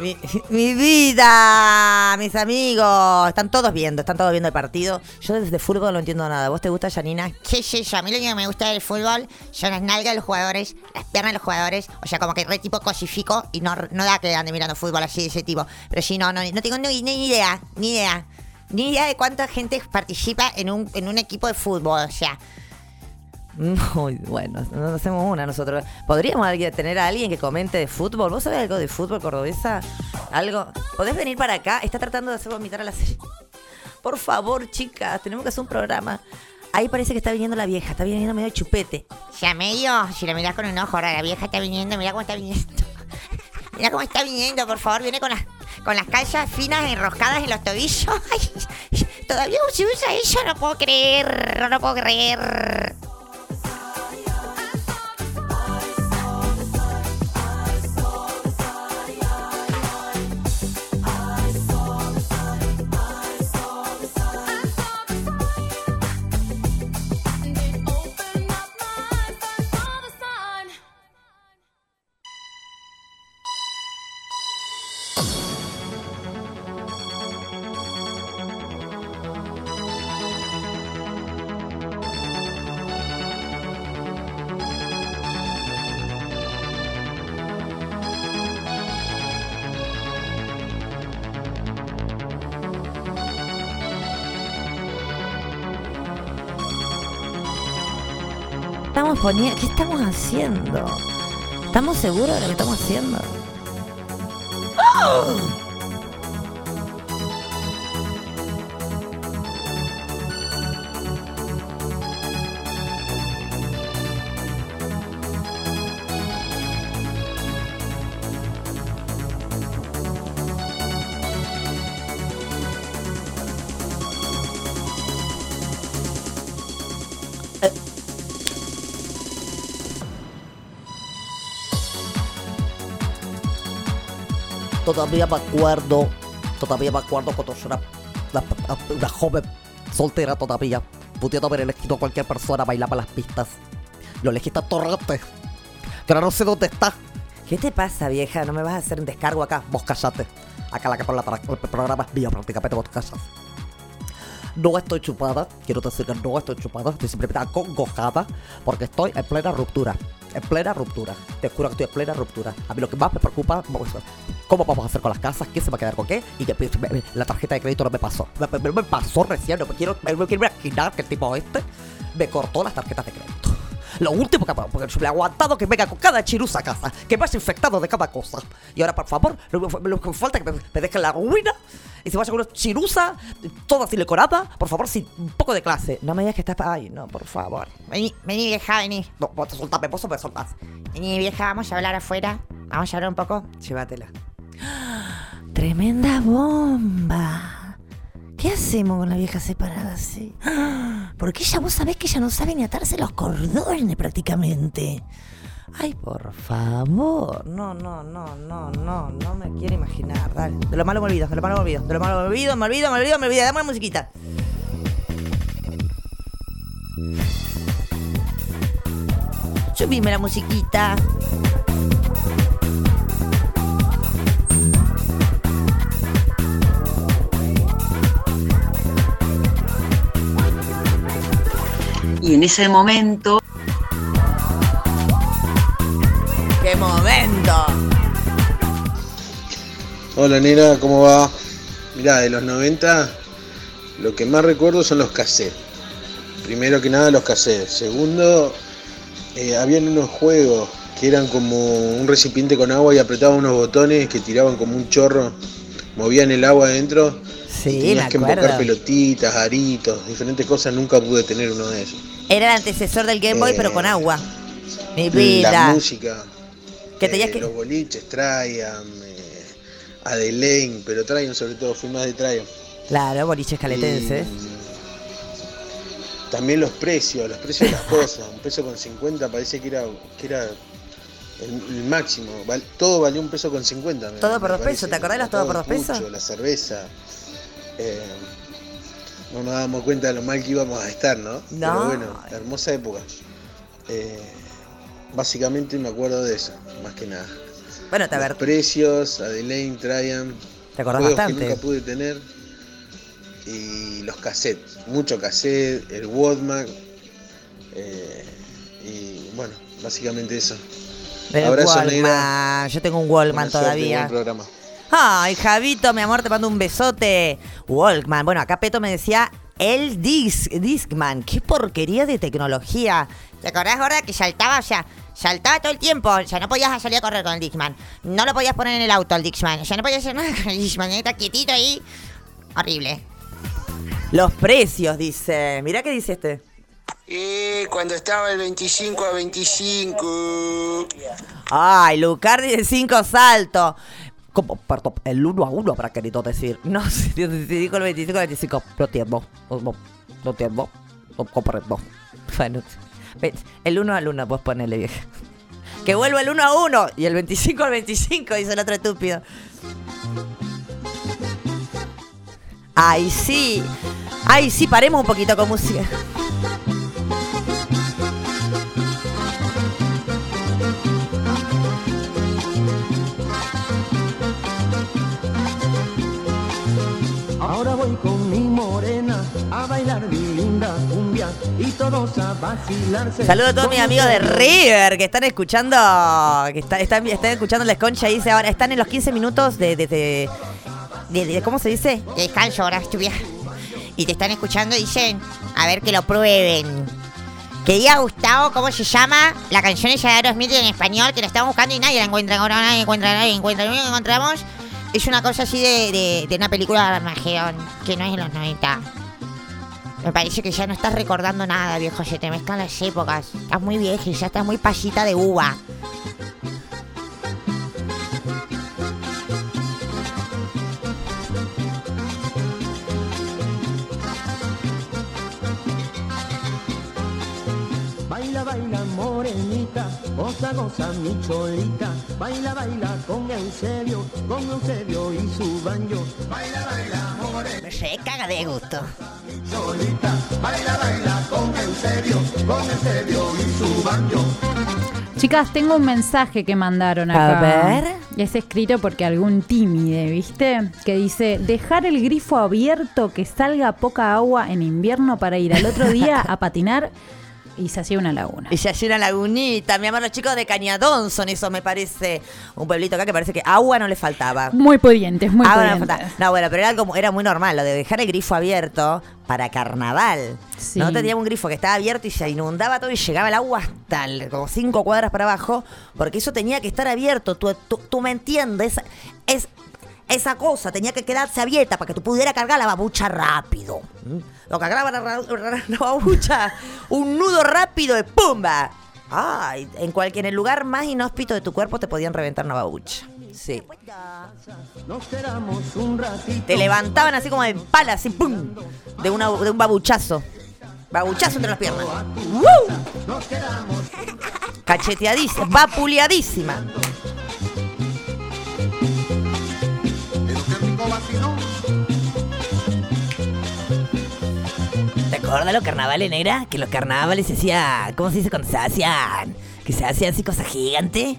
Mi, mi vida, mis amigos. Están todos viendo, están todos viendo el partido. Yo desde fútbol no entiendo nada. ¿Vos te gusta, Janina? ¿Qué sé yo? A mí lo único que me gusta del fútbol son las nalgas de los jugadores, las piernas de los jugadores. O sea, como que re tipo cosifico y no, no da que ande mirando fútbol así de ese tipo. Pero sí, no, no, no tengo ni, ni idea, ni idea. Ni idea de cuánta gente participa en un, en un equipo de fútbol. O sea, Muy bueno, no hacemos una nosotros. ¿Podríamos tener a alguien que comente de fútbol? ¿Vos sabés algo de fútbol cordobesa? ¿Algo? ¿Podés venir para acá? Está tratando de hacer vomitar a la serie. Por favor, chicas, tenemos que hacer un programa. Ahí parece que está viniendo la vieja, está viniendo medio chupete. ya medio, si la mirás con un ojo, ahora la vieja está viniendo, mira cómo está viniendo. Mira cómo está viniendo, por favor, viene con las, con las calzas finas enroscadas en los tobillos. Ay, todavía se usa eso, no puedo creer, no puedo creer. Estamos poniendo. ¿Qué estamos haciendo? ¿Estamos seguros de lo que estamos haciendo? ¡Ah! Todavía me acuerdo, todavía me acuerdo cuando yo era una, una joven soltera todavía, pudiendo haber elegido a cualquier persona bailar para las pistas. Lo elegí a Torrente, que ahora no sé dónde está. ¿Qué te pasa, vieja? No me vas a hacer un descargo acá. Vos callate. Acá la que por la el programa es mío prácticamente, vos callas. No estoy chupada, quiero decir que no estoy chupada, estoy simplemente acongojada porque estoy en plena ruptura. En plena ruptura. Te juro que estoy en plena ruptura. A mí lo que más me preocupa es cómo vamos a hacer con las casas, quién se va a quedar con qué y que pues, la tarjeta de crédito no me pasó. Me, me- pasó recién, no me quiero, me quiero imaginar que el tipo este me cortó las tarjetas de crédito. Lo último que porque le aguantado que venga con cada chirusa a casa, que vaya infectado de cada cosa. Y ahora, por favor, lo, que falta es que me, me dejen la ruina y se vaya con una chirusa, toda siliconada, por favor, sin un poco de clase. No me digas que estás. Ay, no, por favor. Vení, vení vieja, vení. No, vos te soltás, me vos me soltás. Vení vieja, vamos a hablar afuera. Vamos a hablar un poco. Llévatela. Tremenda bomba. ¿Qué hacemos con la vieja separada así? Porque ella, vos sabés que ella no sabe ni atarse los cordones prácticamente. Ay, por favor. No, no, no, no, no, no me quiero imaginar. Dale. De lo malo me olvido, de lo malo me olvido, de lo malo me olvido, me olvido, me olvido, me olvido. Dame una musiquita. Subime la musiquita. Y en ese momento ¡Qué momento! Hola nena, ¿cómo va? Mirá, de los 90 lo que más recuerdo son los cassettes. Primero que nada los cassettes. Segundo, eh, habían unos juegos que eran como un recipiente con agua y apretaban unos botones que tiraban como un chorro, movían el agua adentro. Sí, y tenías me que embocar pelotitas, aritos, diferentes cosas. Nunca pude tener uno de esos. Era el antecesor del Game Boy, Eh, pero con agua. Mi La vida. música. Que tenías eh, que- Los boliches, Traian, eh, Adelaine, pero Traian sobre todo, fui más de Traian. Claro, boliches caletenses. También los precios, los precios de las cosas. Un peso con 50 parece que era, que era el, el máximo. Val- todo valía un peso con 50. me- Todo me por dos parece. pesos, ¿te acordás de los todo por dos Mucho, pesos? La cerveza. eh, no nos dábamos cuenta de lo mal que íbamos a estar, ¿no? No. Pero bueno, hermosa época. Eh, básicamente me acuerdo de eso, más que nada. Bueno, te Los ver- precios, Adelaine, Traian. Te acordás juegos bastante. que nunca pude tener. Y los cassettes, mucho cassette, el Walkman. eh, y bueno, básicamente eso. Abrazo, Walkman. negra. Yo tengo un suerte, todavía. programa. Ay, Javito, mi amor, te mando un besote. Walkman. Bueno, acá Peto me decía el Disc, Discman. Qué porquería de tecnología. ¿Te acordás, gorda, que saltaba, o sea, saltaba todo el tiempo? O sea, no podías salir a correr con el Dixman. No lo podías poner en el auto, el Dixman. O sea, no podías hacer nada con el Dixman. Está quietito ahí. Horrible. Los precios, dice. Mirá qué dice este. Y cuando estaba el 25 a 25. Ay, Lucardi de 5 saltos. Como, perdón, el 1 a 1 habrá querido decir. No si dijo el 25 al 25. No entiendo. No, no, entiendo. No comprendo. Bueno, el 1 al 1, vos ponele vieja. Que vuelva el 1 a 1 y el 25 al 25, dice el otro estúpido. Ay, sí. Ay, sí, paremos un poquito con música. Morena a bailar mi linda cumbia y todos a vacilarse. Saludos a todos mis amigos de River que están escuchando, que está- están, están escuchando la esconcha y dice ahora, están en los 15 minutos de, de, de- de- de- ¿cómo se dice? De descanso ahora, estúpida. Y te están escuchando y dicen, a ver que lo prueben. Que diga Gustavo cómo se llama la canción esa de Aerosmith en español, que la estamos buscando y nadie la encuentra. Ahora nadie encuentra, nadie encuentra. Lo único que encontramos es una cosa así de, una película de Armagedón, que no es de los 90. Me parece que ya no estás recordando nada, viejo. Se te mezclan las épocas. Estás muy vieja y ya estás muy pasita de uva. Goza, goza, mi cholita. Baila, baila con Eusebio, con Eusebio y su banjo. Baila, baila, morenita. Se caga de gusto. Cholita, baila, baila con Eusebio, con Eusebio y su banjo. Chicas, tengo un mensaje que mandaron A acá. ver. Es escrito porque algún tímide, ¿viste? Que dice, dejar el grifo abierto que salga poca agua en invierno para ir al otro día a patinar y se hacía una laguna. Y se hacía una lagunita. Mi amor, los chicos de Cañadón son eso, me parece. Un pueblito acá que parece que agua no le faltaba. Muy pudientes, muy Agua no le pudientes. faltaba. No, bueno, pero era, algo, era muy normal lo de dejar el grifo abierto para carnaval. Sí. No teníamos un grifo que estaba abierto y se inundaba todo y llegaba el agua hasta el- como cinco cuadras para abajo, porque eso tenía que estar abierto. Tú, tú, tú me entiendes. Es, esa cosa tenía que quedarse abierta para que tú pudieras cargar la babucha rápido. ¿Mm? Lo cargaba la, ra- la babucha, un nudo rápido de pumba. Ay, en cualquier en el lugar más inhóspito de tu cuerpo te podían reventar una babucha. Sí. Te levantaban así como de pala, así pum, de, una, de un babuchazo. Babuchazo entre las piernas. ¡Woo! Cacheteadísima, vapuleadísima. ¿Te acuerdas los carnavales, negra? Que los carnavales se hacía. ¿Cómo se dice cuando se hacían? Que se hacían así cosas gigantes.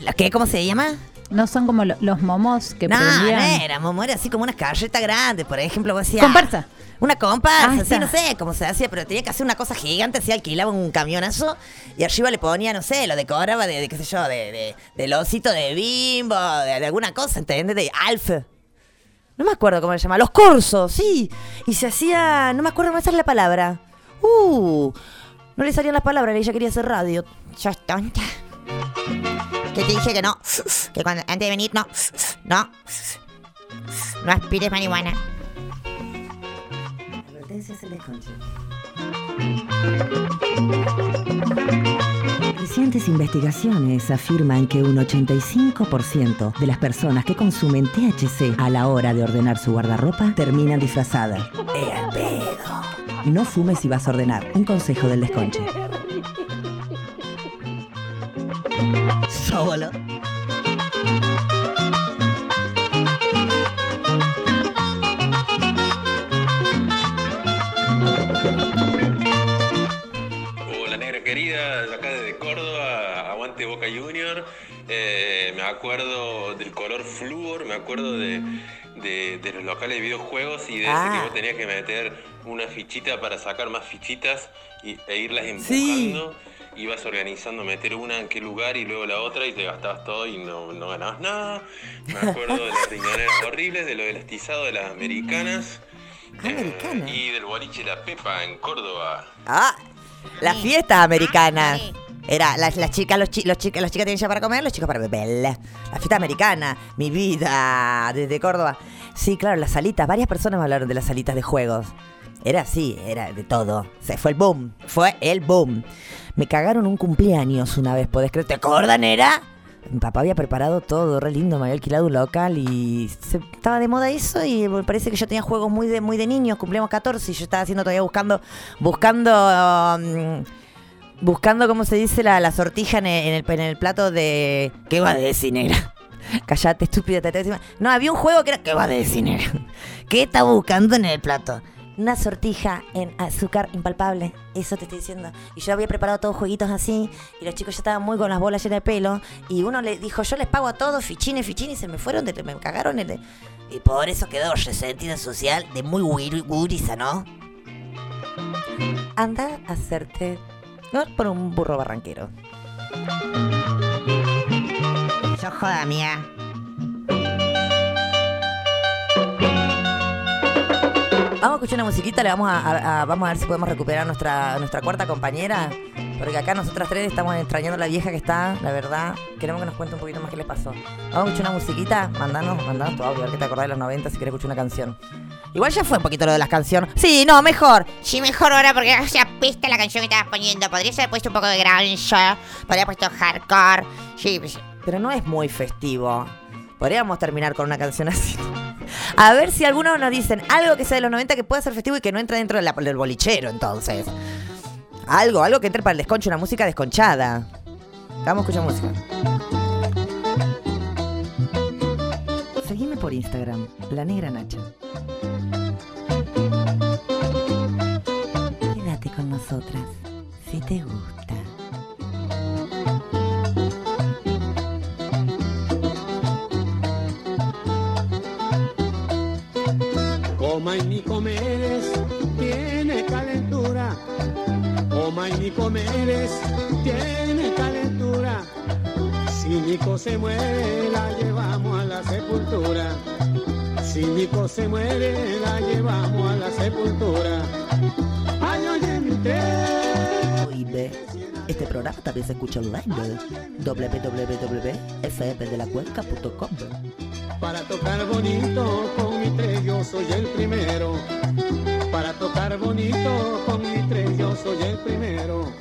¿La qué? ¿Cómo se llama? No son como lo- los momos que no, prendían. no era, momo, era así como una carreta grande, por ejemplo, vos decías... Comparsa. Una comparsa, Ah, sí, está. no sé cómo se hacía, pero tenía que hacer una cosa gigante, así alquilaba un camionazo y arriba le ponía, no sé, lo decoraba de, de qué sé yo, de, de, del osito de bimbo, de, de alguna cosa, ¿entendés? De Alf. No me acuerdo cómo se llama, los cursos, sí. Y se hacía, no me acuerdo cómo es la palabra. Uh, no le salían las palabras, ella quería hacer radio. Ya. Que te dije que no. Que cuando, antes de venir, no. No. No aspires marihuana. Recientes investigaciones afirman que un 85% de las personas que consumen THC a la hora de ordenar su guardarropa terminan disfrazadas. ¡Eh, al pedo! No fumes si vas a ordenar. Un consejo del desconche. Solo. Hola negra querida, de acá desde Córdoba, aguante Boca Junior. Eh, me acuerdo del color flúor, me acuerdo de, de- de los locales de videojuegos y de ese Ah. que vos tenías que meter una fichita para sacar más fichitas y, e irlas Sí. Ibas organizando meter una en qué lugar y luego la otra y te gastabas todo y no, no ganabas nada. Me acuerdo de las riñoneras horribles, de lo elastizado de las americanas. eh, y del boliche La Pepa en Córdoba. Ah, las fiestas americanas. Era las, las chicas, los, chi- los chicas, las chicas tenían ya para comer, los chicos para beber. La fiesta americana, mi vida, desde Córdoba. Sí, claro, las salitas, varias personas me hablaron de las salitas de juegos. Era así, era de todo. Se fue el boom, fue el boom. Me cagaron un cumpleaños una vez, ¿podés creer? ¿Te acuerdan, era? Mi papá había preparado todo, re lindo, me había alquilado un local y se, estaba de moda eso y me parece que yo tenía juegos muy de muy de niños, cumplimos 14 y yo estaba haciendo todavía buscando, buscando, um, buscando, ¿cómo se dice? La, la sortija en el, en el- plato de... ¿Qué va decir, negra? Callate, estúpida, te encima. No, había un juego que era... ¿Qué va decir, negra? ¿Qué está buscando en el plato? Una sortija en azúcar impalpable. Eso te estoy diciendo. Y yo había preparado todos jueguitos así. Y los chicos ya estaban muy con las bolas llenas de pelo. Y uno le dijo, yo les pago a todos, fichines, fichines. Y se me fueron, de, me cagaron. el- y por eso quedó resentido social de muy gurisa, ¿no? Anda a hacerte por un burro barranquero. Yo joda mía. Vamos a escuchar una musiquita, le vamos a, a- a- vamos a ver si podemos recuperar nuestra, nuestra cuarta compañera. Porque acá nosotras tres estamos extrañando a la vieja que está, la verdad. Queremos que nos cuente un poquito más qué les pasó. Vamos a escuchar una musiquita, mandanos, mandanos tu audio, a ver que te acordás de los 90 si querés escuchar una canción. Igual ya fue un poquito lo de las canciones. Sí, no, mejor. Sí, mejor ahora porque o sea, pesta la canción que estabas poniendo. Podrías haber puesto un poco de grunge, podría haber puesto hardcore. Sí, pues, Pero no es muy festivo. Podríamos terminar con una canción así. A ver si algunos nos dicen algo que sea de los 90 que pueda ser festivo y que no entre dentro del bolichero, entonces. Algo, algo que entre para el desconcho, una música desconchada. Vamos a escuchar música. Seguime por Instagram, La Negra Nacha. Quédate con nosotras, si te gusta. Coma y ni comeres, tiene calentura. Coma y ni comeres, tiene calentura. Si Nico se muere, la llevamos a la sepultura. Si Nico se muere, la llevamos a la sepultura. Ay, oye, mi tren. Oíbe. Este programa también se escucha online. www.fmdelacuenca.com Para tocar bonito tres yo soy el primero. Para tocar bonito con mi tres yo soy el primero.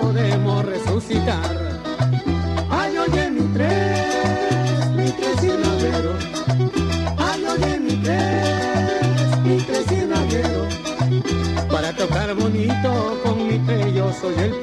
Podemos resucitar. Ay, oye, mi tres, mi tres cinaguero. Ay, oye, mi tres, mi tres cinaguero. Para tocar bonito con mi tres yo soy el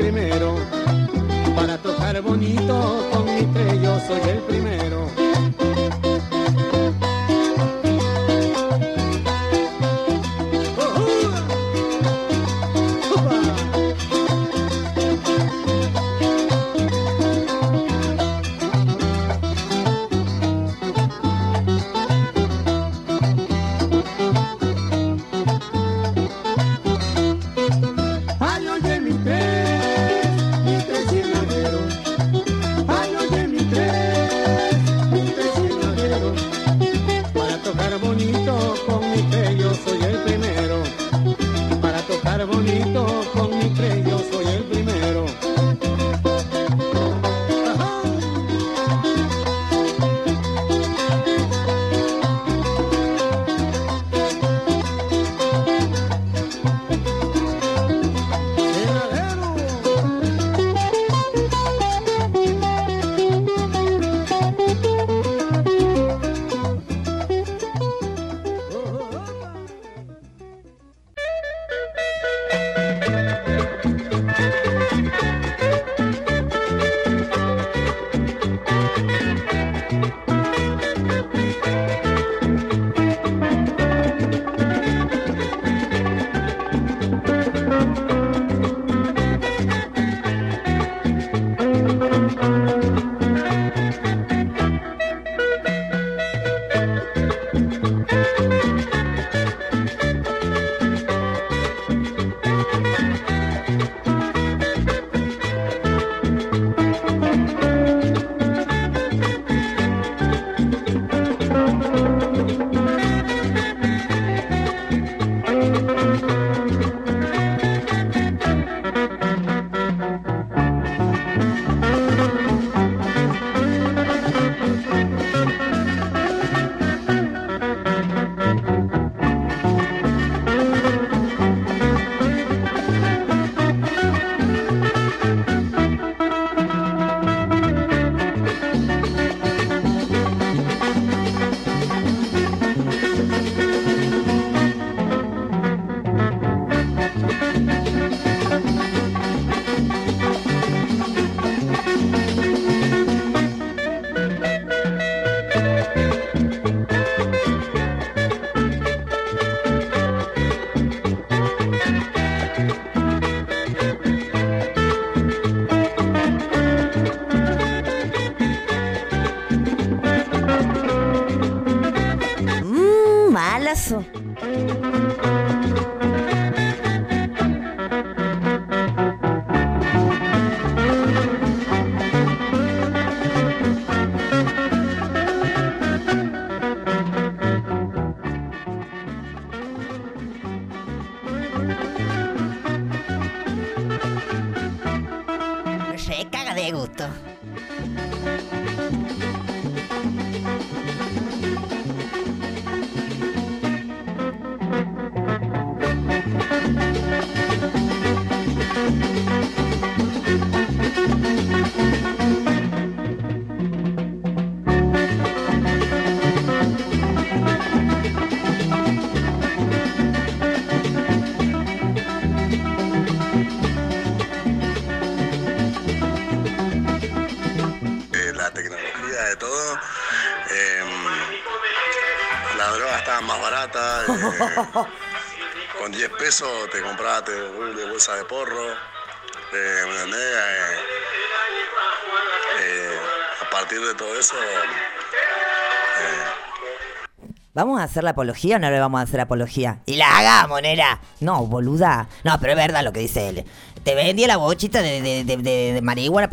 de bolsa de porro. eh. Eh, eh, a partir de todo eso, ¿Vamos a hacer la apología o no le vamos a hacer apología? Y la hagamos, nera. No, boluda. No, pero es verdad lo que dice él. Te vendía la bochita de, de, de, de- marihuana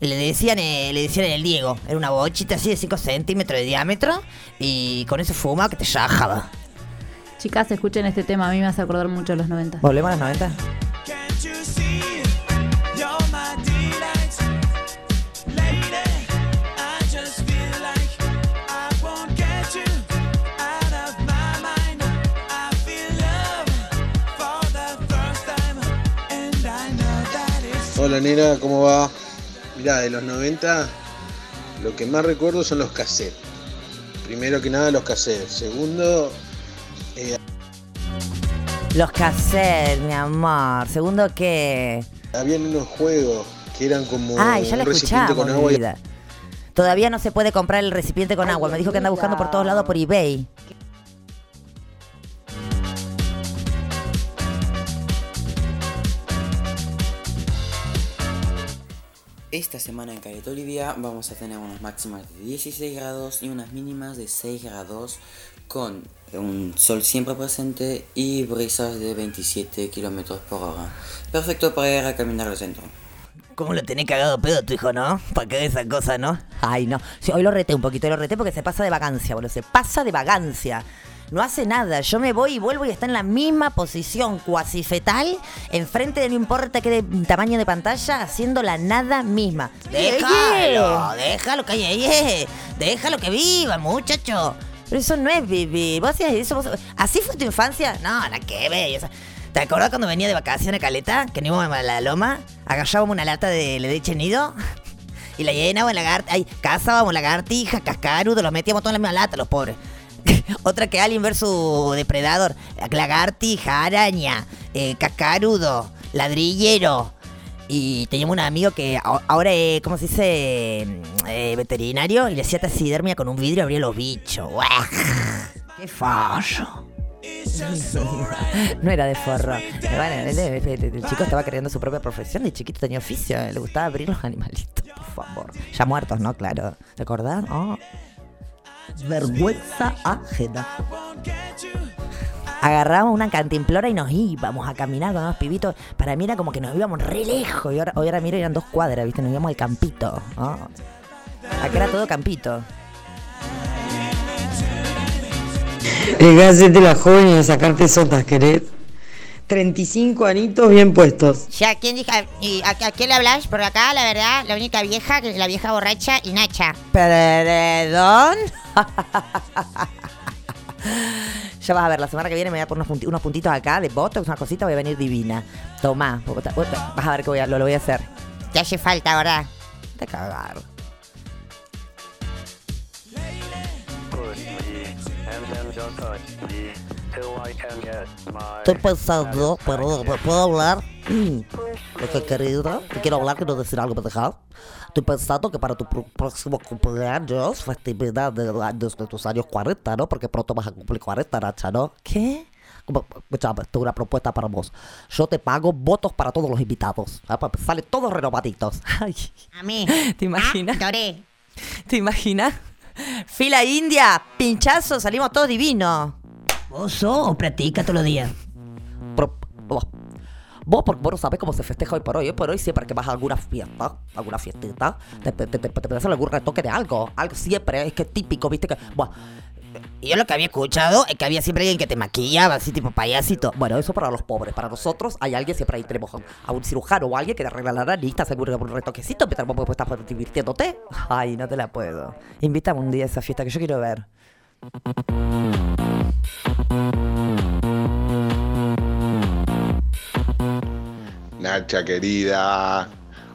Le decían, eh, le decían el Diego. Era una bochita así de 5 centímetros de diámetro. Y con eso fuma que te yajaba. Chicas, escuchen este tema, a mí me hace acordar mucho de los 90. ¿Volvemos a los 90? Hola nena, ¿cómo va? Mirá, de los 90 lo que más recuerdo son los cassettes. Primero que nada los cassettes. Segundo, eh, Los cassettes, mi amor. Segundo que... habían unos juegos que eran como Ay, ya la un recipiente escuchamos, con agua vida. Todavía no se puede comprar el recipiente con agua. Me dijo que anda buscando por todos lados por eBay. Esta semana en Caleta Olivia vamos a tener unas máximas de 16 grados y unas mínimas de 6 grados con un sol siempre presente y brisas de 27 kilómetros por hora. Perfecto para ir a caminar al centro. ¿Cómo lo tenés cagado pedo tu hijo, no? ¿Para qué esa cosa, no? Ay, no. Sí, hoy lo reté un poquito, lo reté porque se pasa de vagancia, boludo. Se pasa de vagancia. No hace nada. Yo me voy y vuelvo y está en la misma posición, cuasi fetal, enfrente de no importa qué de- tamaño de pantalla, haciendo la nada misma. Déjalo, déjalo que déjalo que viva, muchacho. Pero eso no es vivir. ¿Vos hacías eso? ¿Vos- ¿Así fue tu infancia? No, nada que ver. o sea, ¿Te acordás cuando venía de vacaciones a Caleta? Que no íbamos a la loma, agarrábamos una lata de leche nido y la llenábamos en lagartija, ahí cazábamos lagartija, cascarudo, los metíamos todos en la misma lata, los pobres. Otra que Alien versus Depredador, lagartija, araña, eh, cascarudo, ladrillero. Y teníamos un amigo que ahora es, ¿cómo se dice? Eh, veterinario y le hacía taxidermia con un vidrio y abría los bichos. ¡Guau! ¡Qué fallo! No era de forro. Bueno, el, chico estaba creando su propia profesión. De chiquito tenía oficio. Le gustaba abrir los animalitos. Por favor. Ya muertos, ¿no? Claro. ¿Te acordás? Oh. Vergüenza ajena. Agarrábamos una cantimplora y nos íbamos a caminar con los pibitos. Para mí era como que nos íbamos re lejos. Y ahora, hoy ahora mira, eran dos cuadras, ¿viste? Nos íbamos al campito. Oh. Acá era todo campito. El hacerte la joven y a sacarte sotas, ¿querés? 35 anitos bien puestos. Ya, ¿quién dijo? ¿Y a, a quién le hablas? Por acá, la verdad, la única vieja, que es la vieja borracha y Nacha. ¿Perdón? ya vas a ver, la semana que viene me voy a poner unos, punti- unos puntitos acá de botox, una cosita, voy a venir divina. Tomá, vas a ver que voy a, lo, lo voy a hacer. Te hace falta, ¿verdad? Te cagar. Estoy pensando, ¿me ¿puedo hablar? Porque querido, te quiero hablar, quiero decir algo, ¿me dejas? Estoy pensando que para tu pro- próximo cumpleaños, festividad de de tus años 40, ¿no? Porque pronto vas a cumplir 40, Nacha, ¿no? ¿Qué? Escúchame, tengo una propuesta para vos. Yo te pago votos para todos los invitados. ¿ah? Pa- Salen todos renovaditos. Ay, A mí. ¿Te imaginas? Ah. ¿Te imaginas? Fila india, pinchazo, salimos todos divinos. ¿Oso o practica todos los días? Vos, vos, porque vos no sabés cómo se festeja hoy por hoy. Hoy por hoy siempre que vas a alguna fiesta, alguna fiestita, te, te, te, te, algún retoque de algo. Algo siempre, es que es típico, viste que. Y yo lo que había escuchado es que había siempre alguien que te maquillaba, así tipo payasito. Bueno, eso para los pobres. Para nosotros hay alguien, siempre ahí tenemos a un cirujano o alguien que te arregla la nariz, te un un retoquecito, mientras vos estás divirtiéndote. Ay, no te la puedo. Invítame un día a esa fiesta que yo quiero ver. Nacha querida,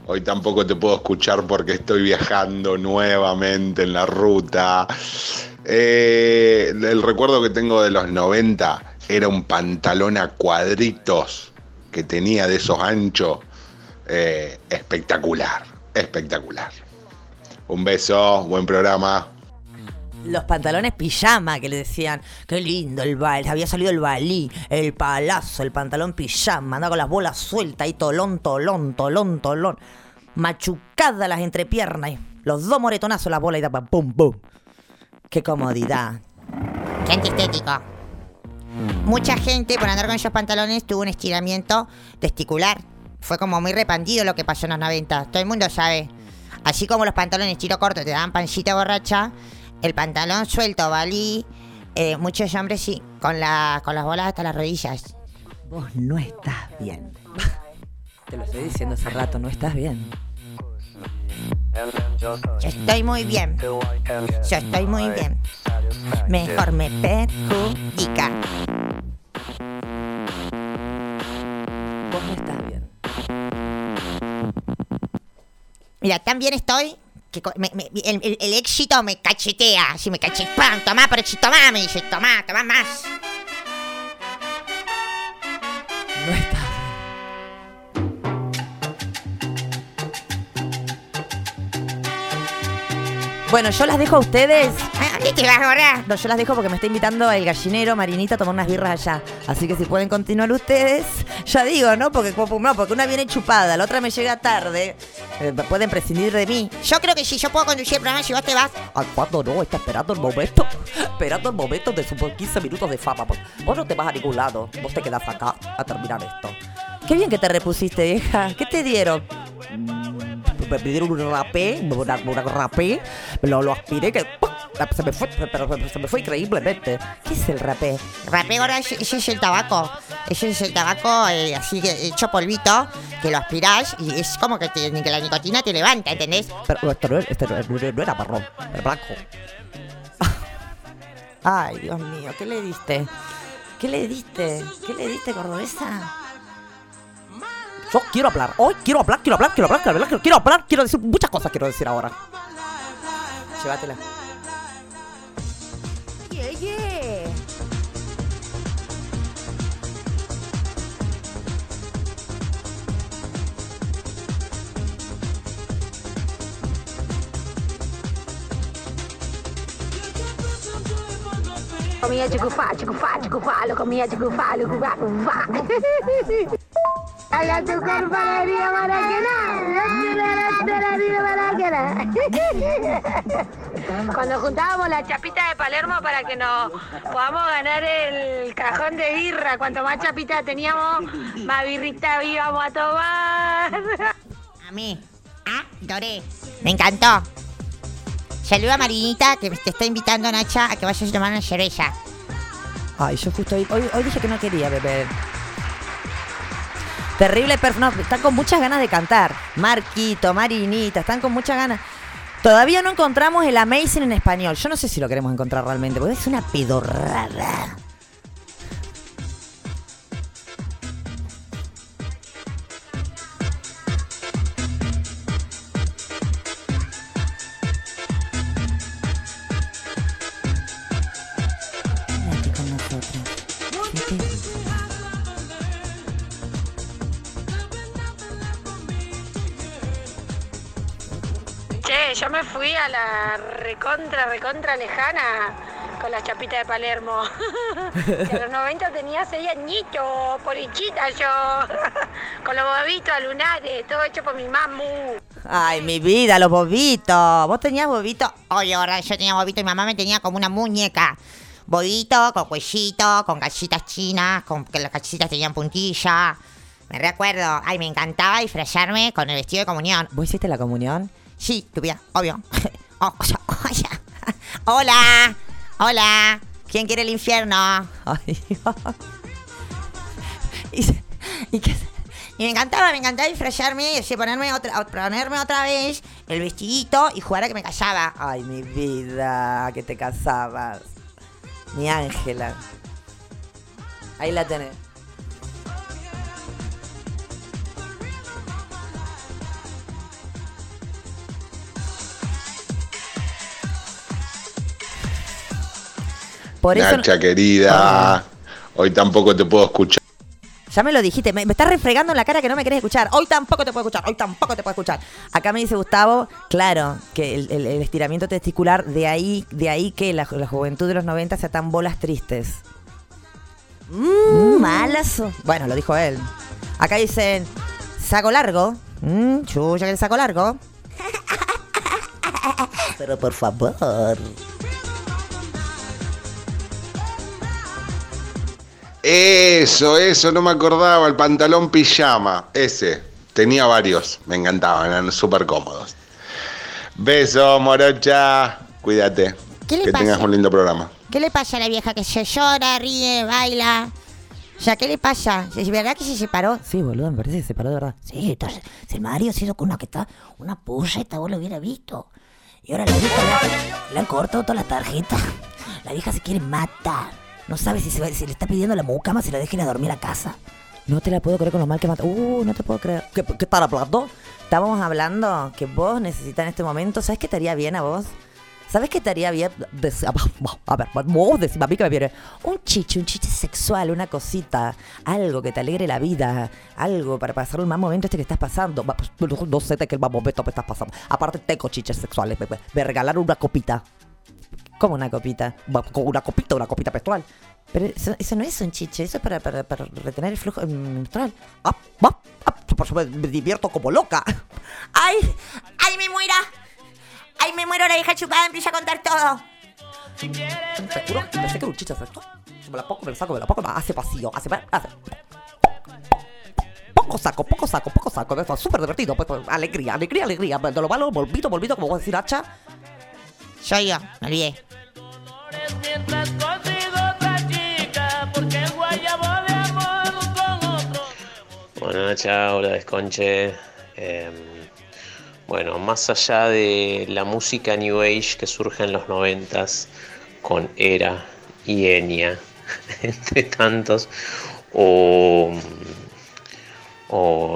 hoy tampoco te puedo escuchar porque estoy viajando nuevamente en la ruta. Eh, el recuerdo que tengo de los 90 era un pantalón a cuadritos que tenía de esos anchos. eh, espectacular, espectacular. Un beso, buen programa. Los pantalones pijama que le decían, qué lindo el bal, había salido el balí, el palazo, el pantalón pijama, andaba con las bolas sueltas y tolón, tolón, tolón, tolón. Machucadas las entrepiernas y los dos moretonazos las bolas y daban pum, pum. Qué comodidad. Qué antiestético. Mucha gente por andar con esos pantalones tuvo un estiramiento testicular. Fue como muy repandido lo que pasó en los 90. Todo el mundo sabe. Así como los pantalones tiro corto te dan pancita borracha, el pantalón suelto, valí. eh, muchos hombres sí, con, la, con las bolas hasta las rodillas. Vos no estás bien. Te lo estoy diciendo hace rato, no estás bien. Yo estoy muy bien. Yo estoy muy bien. Mejor me perjudica. Vos no estás bien. Mira, tan bien estoy que el, éxito me cachetea. Así me cachetea. ¡Pam! Tomá, por éxito, tomá. Me dice, tomá, tomá más. No estás Bueno, yo las dejo a ustedes. ¿Dónde te vas ahora? No, yo las dejo porque me está invitando el gallinero Marinita a tomar unas birras allá. Así que si pueden continuar ustedes, ya digo, ¿no? Porque, no, porque una viene chupada, la otra me llega tarde. Eh, pueden prescindir de mí. Yo creo que si yo puedo conducir el programa, si vos te vas. ¿A cuándo no? Está esperando el momento. Esperando el momento de sus 15 minutos de fama. Vos- Vos no te vas a ningún lado. Vos te quedás acá a terminar esto. Qué bien que te repusiste, vieja. ¿Qué te dieron? Me pidieron un rapé, una, una rapé, lo, lo aspiré que ¡pum! se me fue, pero se me fue increíblemente. ¿Qué es el rapé? Rapé ahora, ese es el tabaco. Ese es el tabaco eh, así hecho polvito, que lo aspirás y es como que, te- que la nicotina te levanta, ¿entendés? Pero esto no, era- este no no era marrón, era blanco. Ay, Dios mío, ¿qué le diste? ¿Qué le diste? ¿Qué le diste, cordobesa? Yo quiero hablar, hoy quiero hablar, quiero hablar, quiero hablar, quiero hablar, quiero- quiero hablar, quiero decir muchas cosas quiero decir ahora. Llévatela. Yeah, yeah. Comía chucufá, chucufá, chucufá, lo comía chucufá, lo cufá, azúcar panadería maraquena. Panadería maraquena. Cuando juntábamos la chapita de Palermo para que nos podamos ganar el cajón de birra, cuanto más chapita teníamos, más birrita íbamos a tomar. A mí. Ah, Doré. Me encantó. Saluda a Marinita que te está invitando Nacha a que vayas a tomar una cerveza. Ay, yo justo hoy, hoy, hoy dije que no quería beber. Terrible perf... No, están con muchas ganas de cantar. Marquito, Marinita, están con muchas ganas. Todavía no encontramos el Amazing en español. Yo no sé si lo queremos encontrar realmente, porque es una pedorrada. A la recontra, recontra lejana con la chapita de Palermo. Que en los 90 tenía seis añitos, polichita yo, con los bobitos lunares, todo hecho por mi mamu. Ay, mi vida, los bobitos. ¿Vos tenías bobitos? Oye, ahora yo tenía bobito y mamá me tenía como una muñeca. Bodito, con cuellito, con gallitas chinas, con que las gallitas tenían puntilla. Me recuerdo, ay, me encantaba disfrazarme con el vestido de comunión. ¿Vos hiciste la comunión? Sí, tu vida, obvio. Oh, oh. Hola, hola. ¿Quién quiere el infierno? Ay, y, qué- y me encantaba, me encantaba disfrazarme y así ponerme otra, ponerme otra vez el vestidito y jugar a que me casaba. Ay, mi vida, que te casabas. Mi Ángela. Ahí la tenés. Por eso Nacha querida, hoy tampoco te puedo escuchar. Ya me lo dijiste, me, me estás refregando en la cara que no me querés escuchar. Hoy tampoco te puedo escuchar, hoy tampoco te puedo escuchar. Acá me dice Gustavo, claro, que el, el- el estiramiento testicular, de ahí, de ahí que la, la juventud de los 90 sea tan bolas tristes. Mmm, malazo. Bueno, lo dijo él. Acá dicen, saco largo. Mmm, chuya que el saco largo. Pero por favor. Eso, eso, no me acordaba, el pantalón pijama, ese. Tenía varios, me encantaban, eran súper cómodos. Beso, morocha, cuídate. ¿Qué le que pasa? tengas un lindo programa. ¿Qué le pasa a la vieja que se llora, ríe, baila? O sea, ¿qué le pasa? ¿Es verdad que se separó? Sí, boludo, me parece que se separó de verdad. Sí, entonces, si el marido se hizo con una que está, una pulleta, vos lo hubiera visto. Y ahora la vieja le, le han cortado todas las tarjetas. La vieja se quiere matar. No sabe si, se va- si le está pidiendo a la mucama si la dejen a dormir a casa. No te la puedo creer con lo mal que mata. Uh, no te puedo creer. ¿Qué, qué están hablando? Estábamos hablando que vos necesitas en este momento. ¿Sabes qué te haría bien a vos? ¿Sabes qué te haría bien? Dec- A ver, vos decime a mí que me viene. Un chiche, un chiche sexual, una cosita. Algo que te alegre la vida. Algo para pasar un mal momento este que estás pasando. Pues, No sé de qué mal momento me estás pasando. Aparte, tengo chiches sexuales. Me regalaron una copita. ¿Cómo una copita? Una copita, una copita menstrual. Pero eso, no es un chiche, eso es para, para, retener el flujo mm, menstrual. Ah, va, ah, por supuesto, me divierto como loca. ¡Ay! ¡Ay, me muera! ¡Ay, me muero! La vieja chupada empieza a contar todo. Te juro pensé que era un chiche. Yo me la pongo, me la saco, me la pongo, hace pasillo, hace... hace. Poco saco, poco saco, poco saco. Esto es súper divertido. Pues, pues, alegría, alegría, alegría. De lo malo, volvito, volvito, como vos decir, hacha. Soy yo, me olvidé. Bueno, Nacha, hola Desconche. Eh, bueno, más allá de la música New Age que surge en los noventas con Era y Enya, entre tantos, o,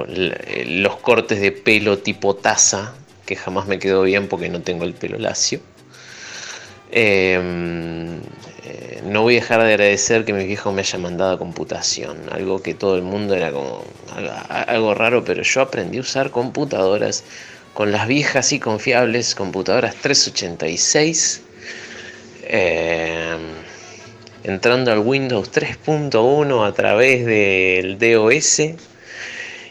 los cortes de pelo tipo taza, que jamás me quedó bien porque no tengo el pelo lacio. Eh, eh, no voy a dejar de agradecer que mi viejo me haya mandado a computación, algo que todo el mundo era como algo, raro, pero yo aprendí a usar computadoras con las viejas y confiables computadoras 386, eh, entrando al Windows 3.1 a través del DOS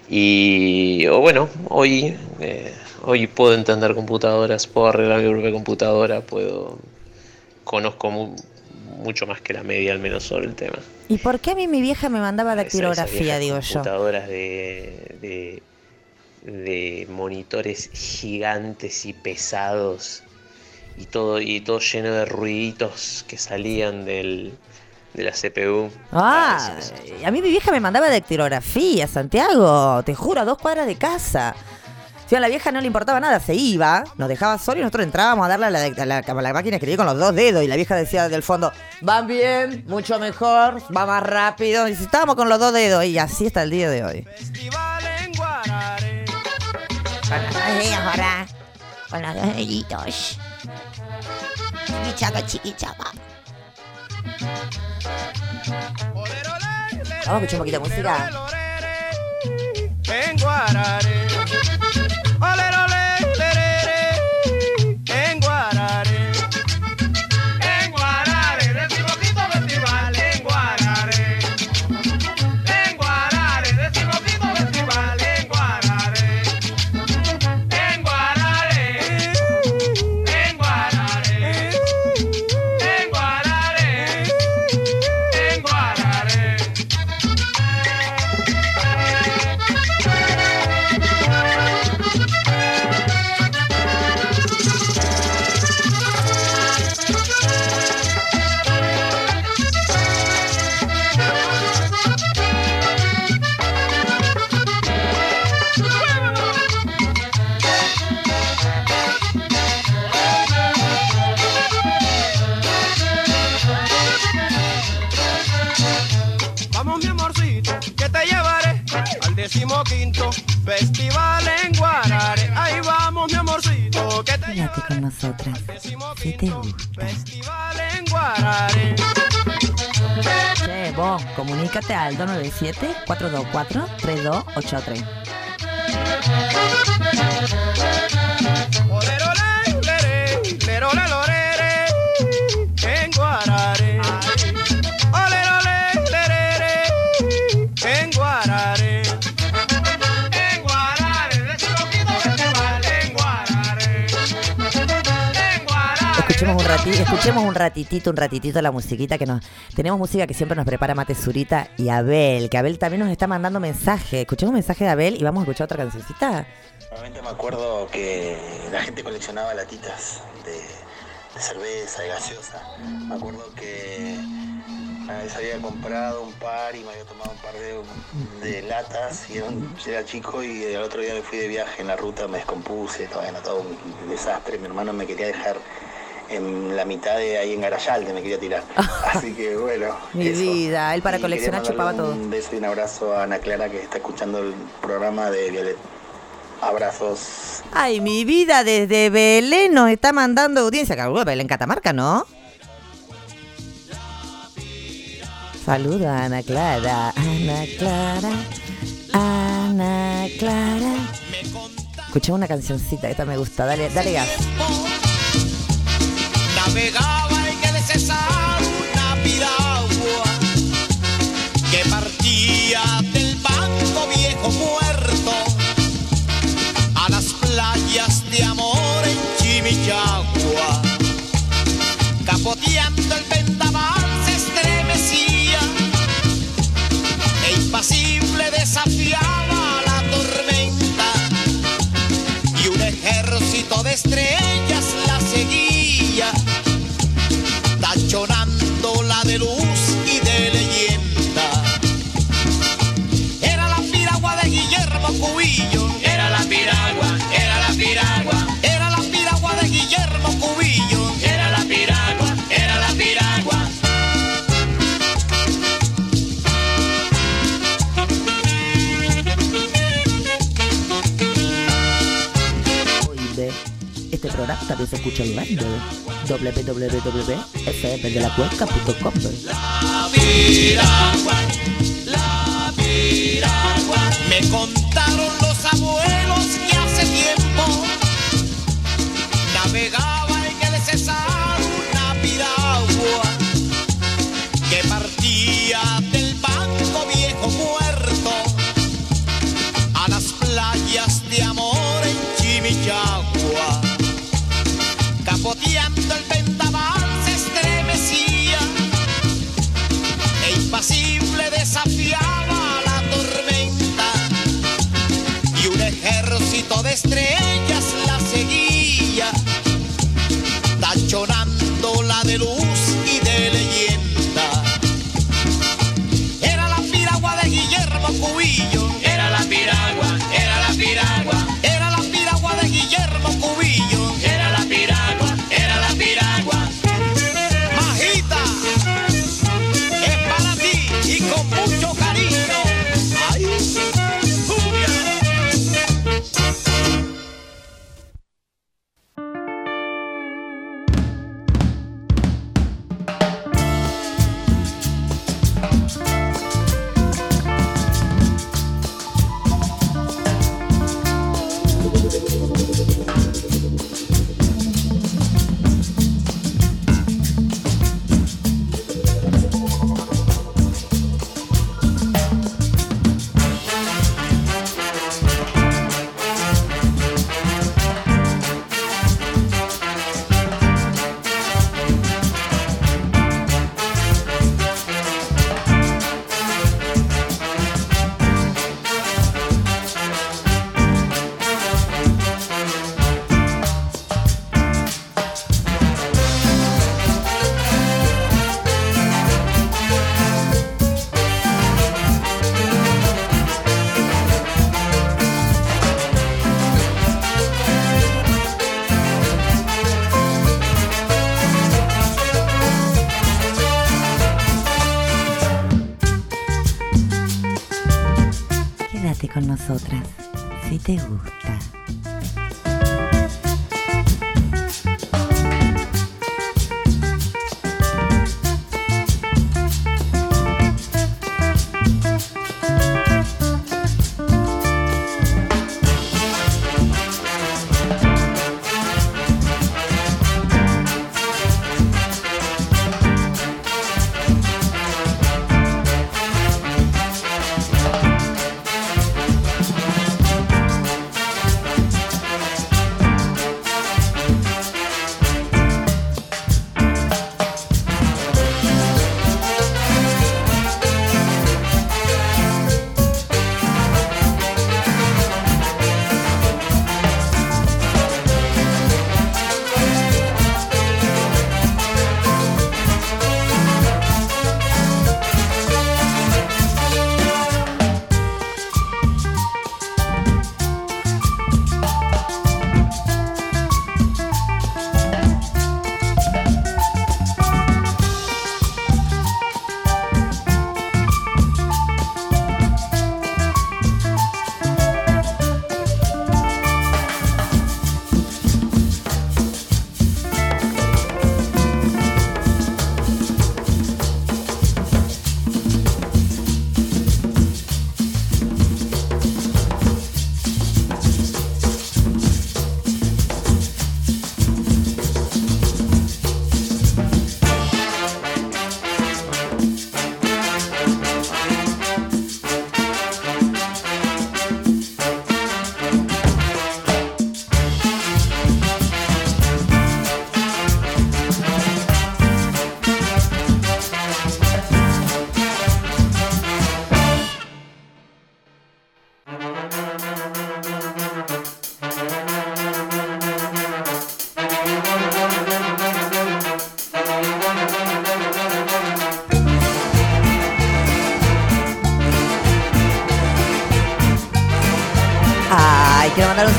y bueno, hoy, eh, hoy puedo entender computadoras, puedo arreglar mi propia computadora, puedo conozco mu- mucho más que la media al menos sobre el tema. ¿Y por qué a mí mi vieja me mandaba esas dactilografía, digo yo? computadoras de, de, de monitores gigantes y pesados y todo, y todo lleno de ruiditos que salían del, de la CPU. Ah, a mí mi vieja me mandaba dactilografía, Santiago. Te juro, a dos cuadras de casa. Si a la vieja no le importaba nada, se iba, nos dejaba solo y nosotros entrábamos a darle a la, a la- a la máquina de escribir con los dos dedos. Y la vieja decía del fondo, van bien, mucho mejor, va más rápido. Y estábamos con los dos dedos, y así hasta el día de hoy. Ay, ahora, con los dos deditos. Chiquichaca, chiquichaca. Vamos a escuchar un poquito de música. En Guarare. Ole, ole, nosotras. Si te gusta. festival en Guarare. Che, vos, comunícate al 297-424-3283. Olerole, lere, escuchemos un ratitito, un ratitito la musiquita que nos. Tenemos música que siempre nos prepara Mate Zurita y Abel, que Abel también nos está mandando mensaje. Escuchemos un mensaje de Abel y vamos a escuchar otra cancioncita. Realmente me acuerdo que la gente coleccionaba latitas de, cerveza, de gaseosa. Me acuerdo que una vez había comprado un par y me había tomado un par de, latas y era chico y el otro día me fui de viaje en la ruta, me descompuse, estaba en todo un desastre. Mi hermano me quería dejar en la mitad de ahí en Garayalde, me quería tirar. Así que bueno. Mi eso. vida, él para Y coleccionar chupaba todo. Un beso y un abrazo a Ana Clara que está escuchando el programa de Violet. Abrazos. Ay, mi vida, desde Belén nos está mandando audiencia. Calculo Belén Catamarca, ¿no? Saluda a Ana Clara, Ana Clara, Ana Clara. Escuché una cancioncita, esta me gusta. Dale, dale gas. Navegaba en el Cesar una piragua que partía del banco viejo muerto a las playas de amor en Chimichagua. Capoteando el vendaval se estremecía e impasible desafiaba la tormenta y un ejército de estrellas Programa también se escucha online www.fmdelacuenca.com La si te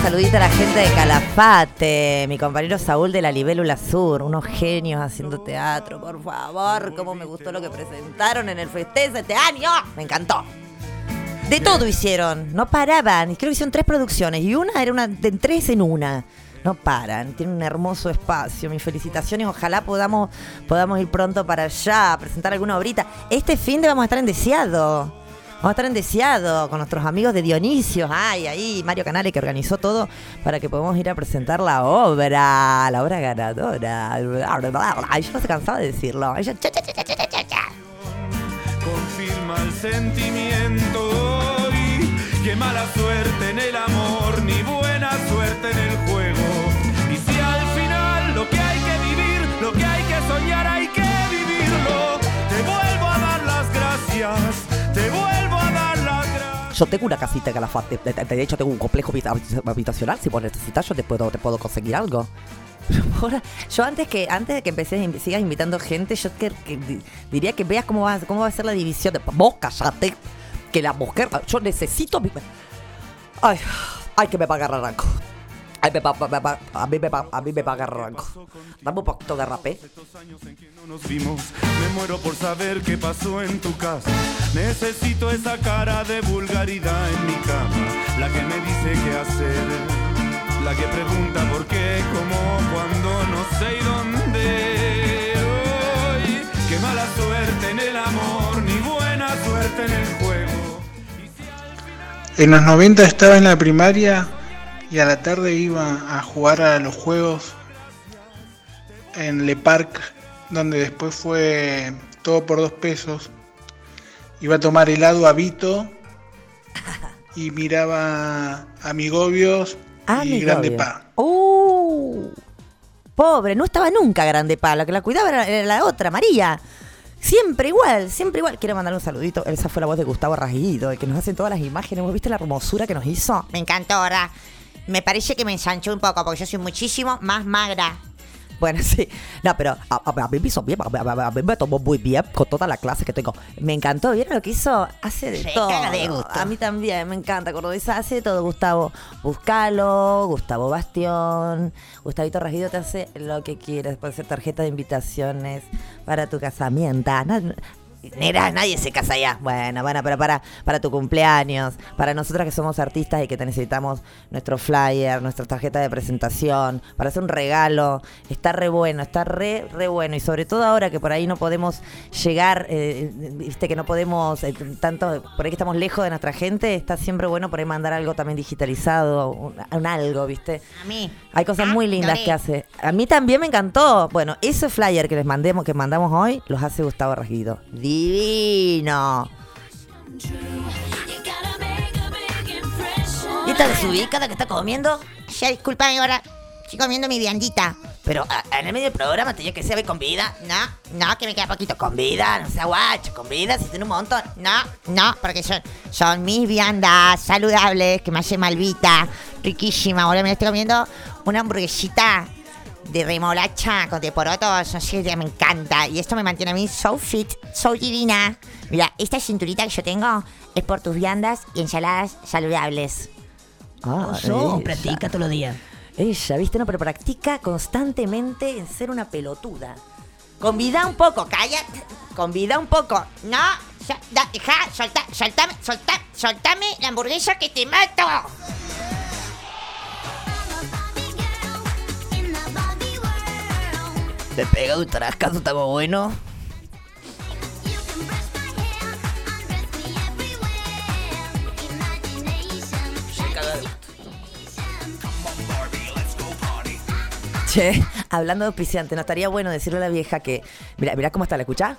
saludito a la gente de Calafate, mi compañero Saúl de la Libélula Sur, unos genios haciendo teatro, por favor, cómo me gustó lo que presentaron en el festejo este año, me encantó. De todo hicieron, no paraban, creo que hicieron tres producciones, y una era una de tres en una. No paran, tienen un hermoso espacio. Mis felicitaciones, ojalá podamos, podamos ir pronto para allá, a presentar alguna obrita. Este fin de vamos a estar en Deseado. Vamos a estar en Deseado con nuestros amigos de Dionisio. Ay, ahí Mario Canale que organizó todo para que podamos ir a presentar la obra, la obra ganadora. Ay, yo no se cansaba de decirlo. Cha, cha, cha, cha, cha. confirma el sentimiento hoy. Qué mala suerte en el amor, ni buena suerte en el juego. Y si al final lo que hay que vivir, lo que hay que soñar, Yo tengo una casita en Calafate. De, hecho, tengo un complejo habita- habitacional. Si vos necesitas, yo te puedo, te puedo conseguir algo. Yo antes que antes de que empecé invi- sigas invitando gente, yo que, que di- diría que veas cómo va, cómo va a ser la división de vos callate, que la mujer, yo necesito mi- ay, ay que me va a. Ay, me va- me va- a mí me va, a mí me va a agarrar ranco. Dame un poquito de rapé. No nos vimos, me muero por saber qué pasó en tu casa. Necesito esa cara de vulgaridad en mi cama, la que me dice qué hacer, la que pregunta por qué, cómo, cuándo, no sé y dónde. Hoy, qué mala suerte en el amor, ni buena suerte en el juego. En los 90 estaba en la primaria y a la tarde iba a jugar a los juegos en Le Parc, donde después fue todo por dos pesos. Iba a tomar helado a Vito y miraba Amigobios Ah, y mi Grande. Pa. Uh, pobre, no estaba nunca Grande Pa. La que la cuidaba era, la otra, María. Siempre igual, siempre igual. Quiero mandar un saludito. Esa fue la voz de Gustavo Rajido, el que nos hace todas las imágenes. ¿Vos viste la hermosura que nos hizo? Me encantó, ¿verdad? Me parece que me ensanchó un poco porque yo soy muchísimo más magra. Bueno, sí. No, pero a, a- a mí me hizo bien, a, a- mí me tomó muy bien con toda la clase que tengo. Me encantó, ¿vieron lo que hizo? Hace de Se todo. de gusto. A mí también, me encanta, Cordobesa. Hace de todo, Gustavo. Buscalo, Gustavo Bastión. Gustavito Rajido te hace lo que quieres. Puede ser tarjeta de invitaciones para tu casamiento. Nera, nadie se casa allá. Bueno, bueno, pero para, para tu cumpleaños, para nosotras que somos artistas y que te necesitamos nuestro flyer, nuestra tarjeta de presentación, para hacer un regalo, está re bueno, está re, re bueno. Y sobre todo ahora que por ahí no podemos llegar, eh, viste que no podemos, eh, tanto, por ahí que estamos lejos de nuestra gente, está siempre bueno por ahí mandar algo también digitalizado, un, un algo, viste. A mí. Hay cosas muy lindas Loré. que hace. A mí también me encantó. Bueno, ese flyer que les mandemos, que mandamos hoy, los hace Gustavo Rasguido. Divino. ¿Y esta desubicada que está comiendo? Ya, disculpame ahora. Estoy comiendo mi viandita. Pero en el medio del programa tenía que ser con vida. No, no, que me queda poquito. Con vida, no sea guacho, con vida, si tiene un montón. No, no, porque son, son mis viandas saludables que me hace malvita. Riquísima. Ahora me estoy comiendo una hamburguesita de remolacha con de porotos. No sé, ya me encanta. Y esto me mantiene a mí so fit, so divina. Mira, esta cinturita que yo tengo es por tus viandas y ensaladas saludables. Ah, ella. practica todos los días. Ella, viste, no, pero practica constantemente en ser una pelotuda. Convida un poco, cállate. Convida un poco. No, ya, da, deja, solta, soltame, solta, soltame la hamburguesa que te mato. Te pega un trascazo, está muy bueno. Che, hablando de auspiciante, ¿no estaría bueno decirle a la vieja que. Mira, mira cómo está, ¿la escuchá?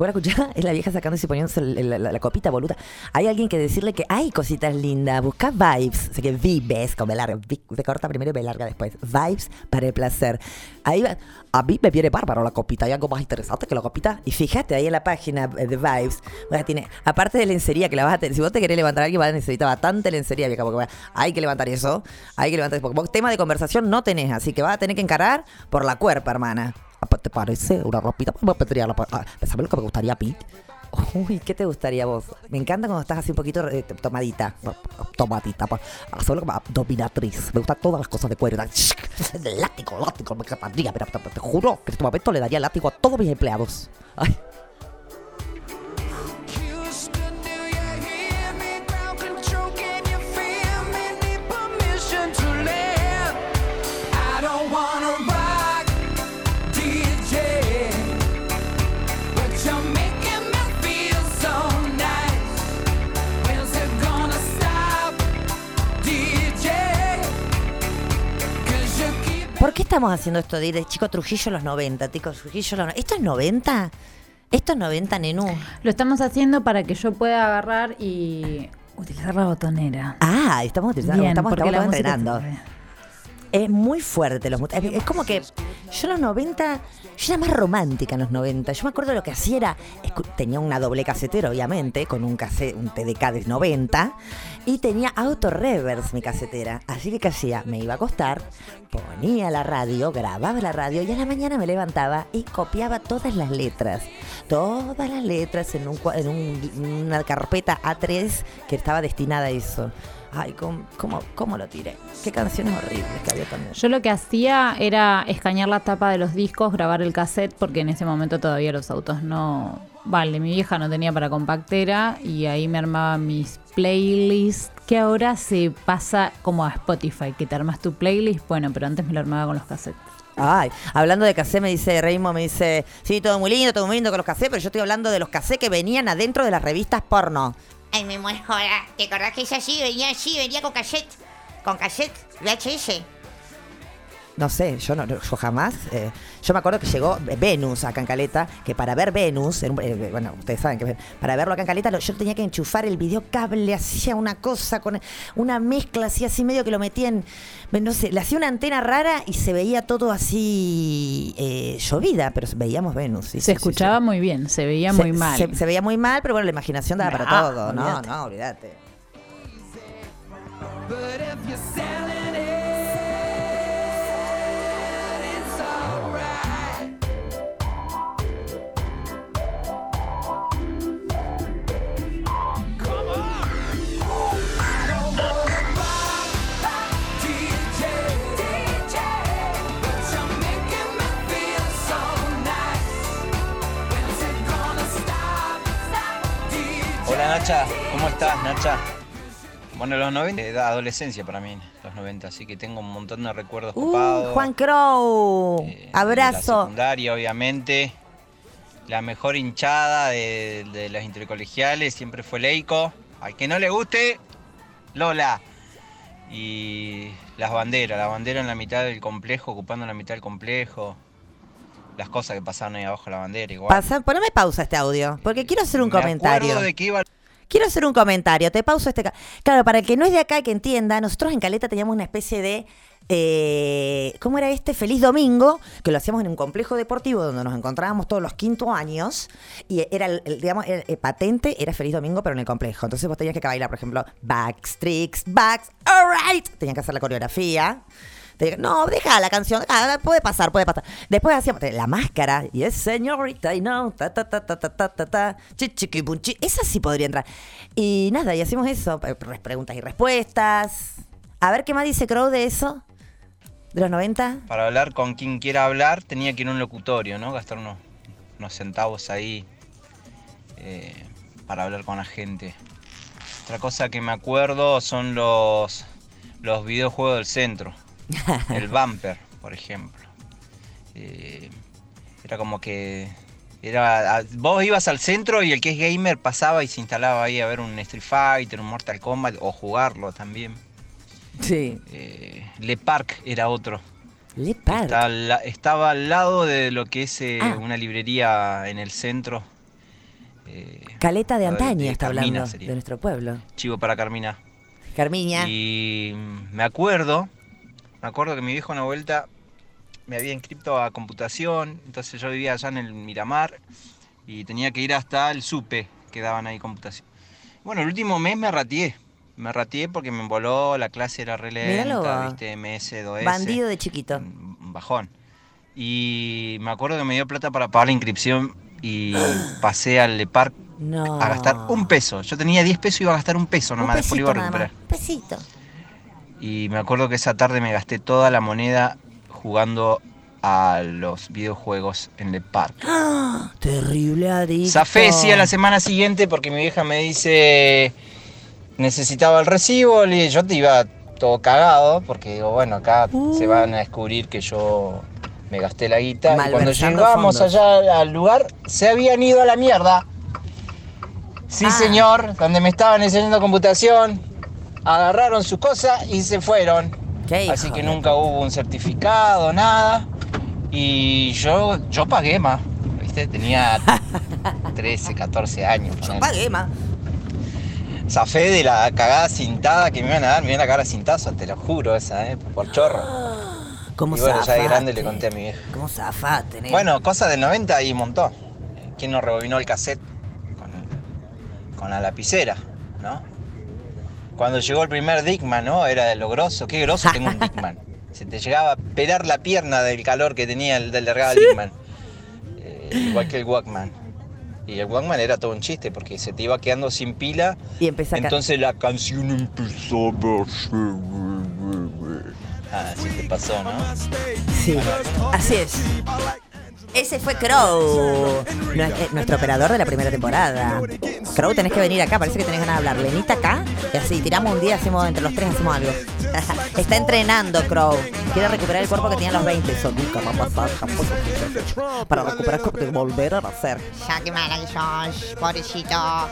¿Vos la? Es la vieja sacándose y poniéndose la, la- la copita boluda. Hay alguien que decirle que hay cositas lindas. Busca vibes. O sea que vibes con B larga. Se corta primero y B larga después. Vibes para el placer. Ahí va. A mí me viene bárbaro la copita. Hay algo más interesante que la copita. Y fíjate ahí en la página de Vibes. o sea, tiene, aparte de lencería que la vas a tener. Si vos te querés levantar a alguien, vas a necesitar bastante lencería, vieja. Porque bueno, hay que levantar eso. Hay que levantar eso. Porque vos tema de conversación no tenés. Así que vas a tener que encarar por la cuerpa, hermana. ¿Te parece una ropita? Pa- ah, ¿Sabes lo que me gustaría a mí? Uy, ¿qué te gustaría vos? Me encanta cuando estás así un poquito eh, tomadita. Tomadita. pa- Hacer lo que me- dominatriz. Me gustan todas las cosas de cuero. El látigo, látigo, me encantaría. Pero te, te juro que en este momento le daría látigo a todos mis empleados. Ay. ¿Por qué estamos haciendo esto de ir de Chico Trujillo a los 90? Tico Trujillo a los ¿Esto es 90? ¿Esto es 90, Nenú? Lo estamos haciendo para que yo pueda agarrar y utilizar la botonera. Ah, estamos utilizando, Bien, estamos, estamos entrenando. Es muy fuerte los es, es como que yo en los 90, yo era más romántica en los 90. Yo me acuerdo lo que hacía era, tenía una doble casetera, obviamente, con un cassette, un TDK de 90, y tenía auto reverse mi casetera. Así que ¿qué hacía? Me iba a acostar, ponía la radio, grababa la radio, y a la mañana me levantaba y copiaba todas las letras. Todas las letras en, un, en un- una carpeta A3 que estaba destinada a eso. Ay, ¿cómo, cómo, cómo lo tiré? Qué canciones horribles que había también. Yo lo que hacía era escanear la tapa de los discos, grabar el cassette, porque en ese momento todavía los autos no... Vale, mi vieja no tenía para compactera y ahí me armaba mis playlists, que ahora se pasa como a Spotify, que te armas tu playlist, bueno, pero antes me lo armaba con los cassettes. Ay, hablando de cassette, me dice Reimo, me dice, sí, todo muy lindo, todo muy lindo con los cassettes, pero yo estoy hablando de los cassettes que venían adentro de las revistas porno. Ay, me muero. ¿Te acordás que esa sí venía así, venía con cassette? Con cassette VHS. No sé, yo no, yo jamás. eh, yo me acuerdo que llegó Venus acá en Caleta, que para ver Venus, en un- eh, bueno, ustedes saben que para verlo acá en Caleta, lo- yo tenía que enchufar el videocable, hacía una cosa con una mezcla así, así medio que lo metía en, no sé, le hacía una antena rara y se veía todo así eh, llovida, pero veíamos Venus. sí, sí, se sí, escuchaba muy bien, se veía Se- muy mal. Se, se veía muy mal, pero bueno, la imaginación daba para No, todo. No, olvídate. no, olvídate. Nacha, ¿cómo estás Nacha? Bueno, los 90 da adolescencia para mí, los 90, así que tengo un montón de recuerdos Uh, copados. Juan Crow. La Abrazo. secundaria, obviamente. La mejor hinchada de, de las intercolegiales siempre fue Leico. Al que no le guste, Lola. Y las banderas, la bandera en la mitad del complejo, ocupando la mitad del complejo. Las cosas que pasaban ahí abajo de la bandera, igual. Pasa, poneme pausa este audio, porque quiero hacer un Me comentario. de que iba Quiero hacer un comentario, te pauso este... Claro, para el que no es de acá que entienda, nosotros en Caleta teníamos una especie de... eh, ¿Cómo era este? Feliz Domingo, que lo hacíamos en un complejo deportivo donde nos encontrábamos todos los quinto años y era, el, digamos, patente era Feliz Domingo, pero en el complejo. Entonces vos tenías que bailar, por ejemplo, backs, tricks, backs, alright. Tenías que hacer la coreografía. No, deja la canción, puede pasar, puede pasar. Después hacíamos la máscara, y es señorita, y no, ta, ta, ta, ta, ta, ta, ta, ta, chi, chiqui, pum, chi. Esa sí podría entrar. Y nada, y hacemos eso, eh, pre- preguntas y respuestas. A ver qué más dice Crow de eso, de los 90. para hablar con quien quiera hablar, tenía que ir a un locutorio, ¿no? Gastar unos, unos centavos ahí eh, para hablar con la gente. Otra cosa que me acuerdo son los, los videojuegos del centro. El bumper, por ejemplo. Eh, era como que. Era, a- vos ibas al centro y el que es gamer pasaba y se instalaba ahí a ver un Street Fighter, un Mortal Kombat o jugarlo también. Sí. Eh, Le Parc era otro. Le Parc. La- estaba al lado de lo que es eh, Ah. una librería en el centro. Eh, Caleta de de está Carmina hablando, sería. de nuestro pueblo. Chivo para Carmina. Carmiña. Y me acuerdo, me acuerdo que mi viejo una vuelta me había inscrito a computación, entonces yo vivía allá en el Miramar y tenía que ir hasta el SUPE que daban ahí computación. Bueno, el último mes me ratié. Me ratié porque me emboló, la clase era re lenta, viste, MS, 2S. Bandido de chiquito. un bajón. Y me acuerdo que me dio plata para pagar la inscripción y pasé al Le Parc No. a gastar un peso. Yo tenía 10 pesos y iba a gastar un peso nomás, después lo iba a recuperar. Un pesito. Y me acuerdo que esa tarde me gasté toda la moneda jugando a los videojuegos en Le Parc. ¡Ah! Terrible adicto. Zafé sí a la semana siguiente porque mi vieja me dice necesitaba el recibo y yo te iba todo cagado porque digo, bueno, acá se van a descubrir que yo me gasté la guita. Y cuando llegamos fondos. allá al lugar, se habían ido a la mierda. Sí, Ah. señor, donde me estaban enseñando computación, agarraron sus cosas y se fueron. Así que nunca hubo un certificado, nada. Y yo, yo pagué más. ¿Viste? Tenía 13, 14 años. Yo pagué más. Zafé de la cagada cintada que me iban a dar, me iban a cagar a cintazo, te lo juro esa, ¿eh? Por chorro. ¿Cómo y bueno, ya de grande le conté a mi vieja. ¿Cómo zafaste, nene? Bueno, cosas del 90 y un montón. ¿Quién nos rebobinó el cassette con, con la lapicera, no? Cuando llegó el primer Dickman, ¿no? Era de lo grosso. Qué grosso tengo un Dickman. Se te llegaba a pelar la pierna del calor que tenía el del largado Dickman. Eh, igual que el Walkman. Y el Walkman era todo un chiste porque se te iba quedando sin pila. Y a Entonces la canción empezaba a Ah, sí te pasó, ¿no? Sí, así es. Ese fue Crow, eh, nuestro operador de la primera temporada. Crow, tenés que venir acá, parece que tenés ganas de hablar. Venite acá y así, tiramos un día, hacemos entre los tres, hacemos algo. Está entrenando Crow. Quiere recuperar el cuerpo que tenía a los 20. Eso nunca va a pasar, jamás. Para recuperar, y volver a nacer. Ya, qué mala que sos, pobrecito.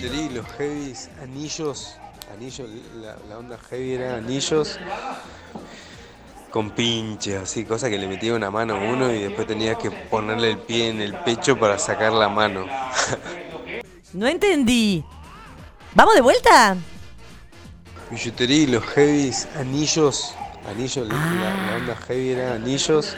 Y los heavies, anillos, anillos, la, la onda heavy era anillos con pinches, así, cosa que le metía una mano a uno y después tenía que ponerle el pie en el pecho para sacar la mano. No entendí. ¿Vamos de vuelta? Billutería y los heavies, anillos, anillos, la- la, la onda heavy era anillos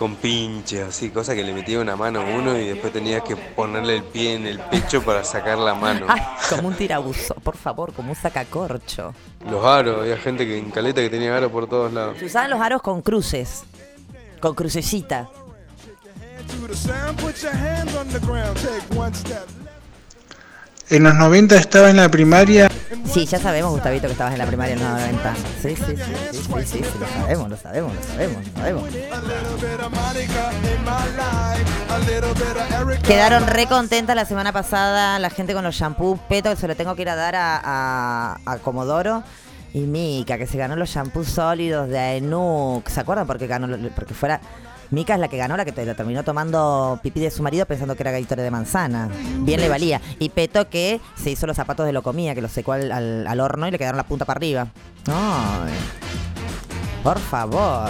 con pinches, así, cosa que le metía una mano a uno y después tenía que ponerle el pie en el pecho para sacar la mano. Ay, como un tirabuzo, por favor, como un sacacorcho. Los aros, había gente que en caleta que tenía aros por todos lados. Se usaban los aros con cruces. Con crucecita. En los 90 estaba en la primaria Sí, ya sabemos, Gustavito, que estabas en la primaria en los 90. Sí, sí, sí, sí, sí, sí, lo sabemos, lo sabemos, lo sabemos, lo sabemos. Quedaron re contentas la semana pasada la gente con los shampoos. Peto, que se lo tengo que ir a dar a, a, Comodoro. Y Mika, que se ganó los shampoos sólidos de Aenuk. ¿Se acuerdan? Porque ganó, porque fuera. Mika es la que ganó, la que la terminó tomando pipí de su marido pensando que era Gatorade de manzana. Bien le valía. Y Peto que se hizo los zapatos de locomía, que los secó al, al- horno y le quedaron la punta para arriba. Ay. Por favor.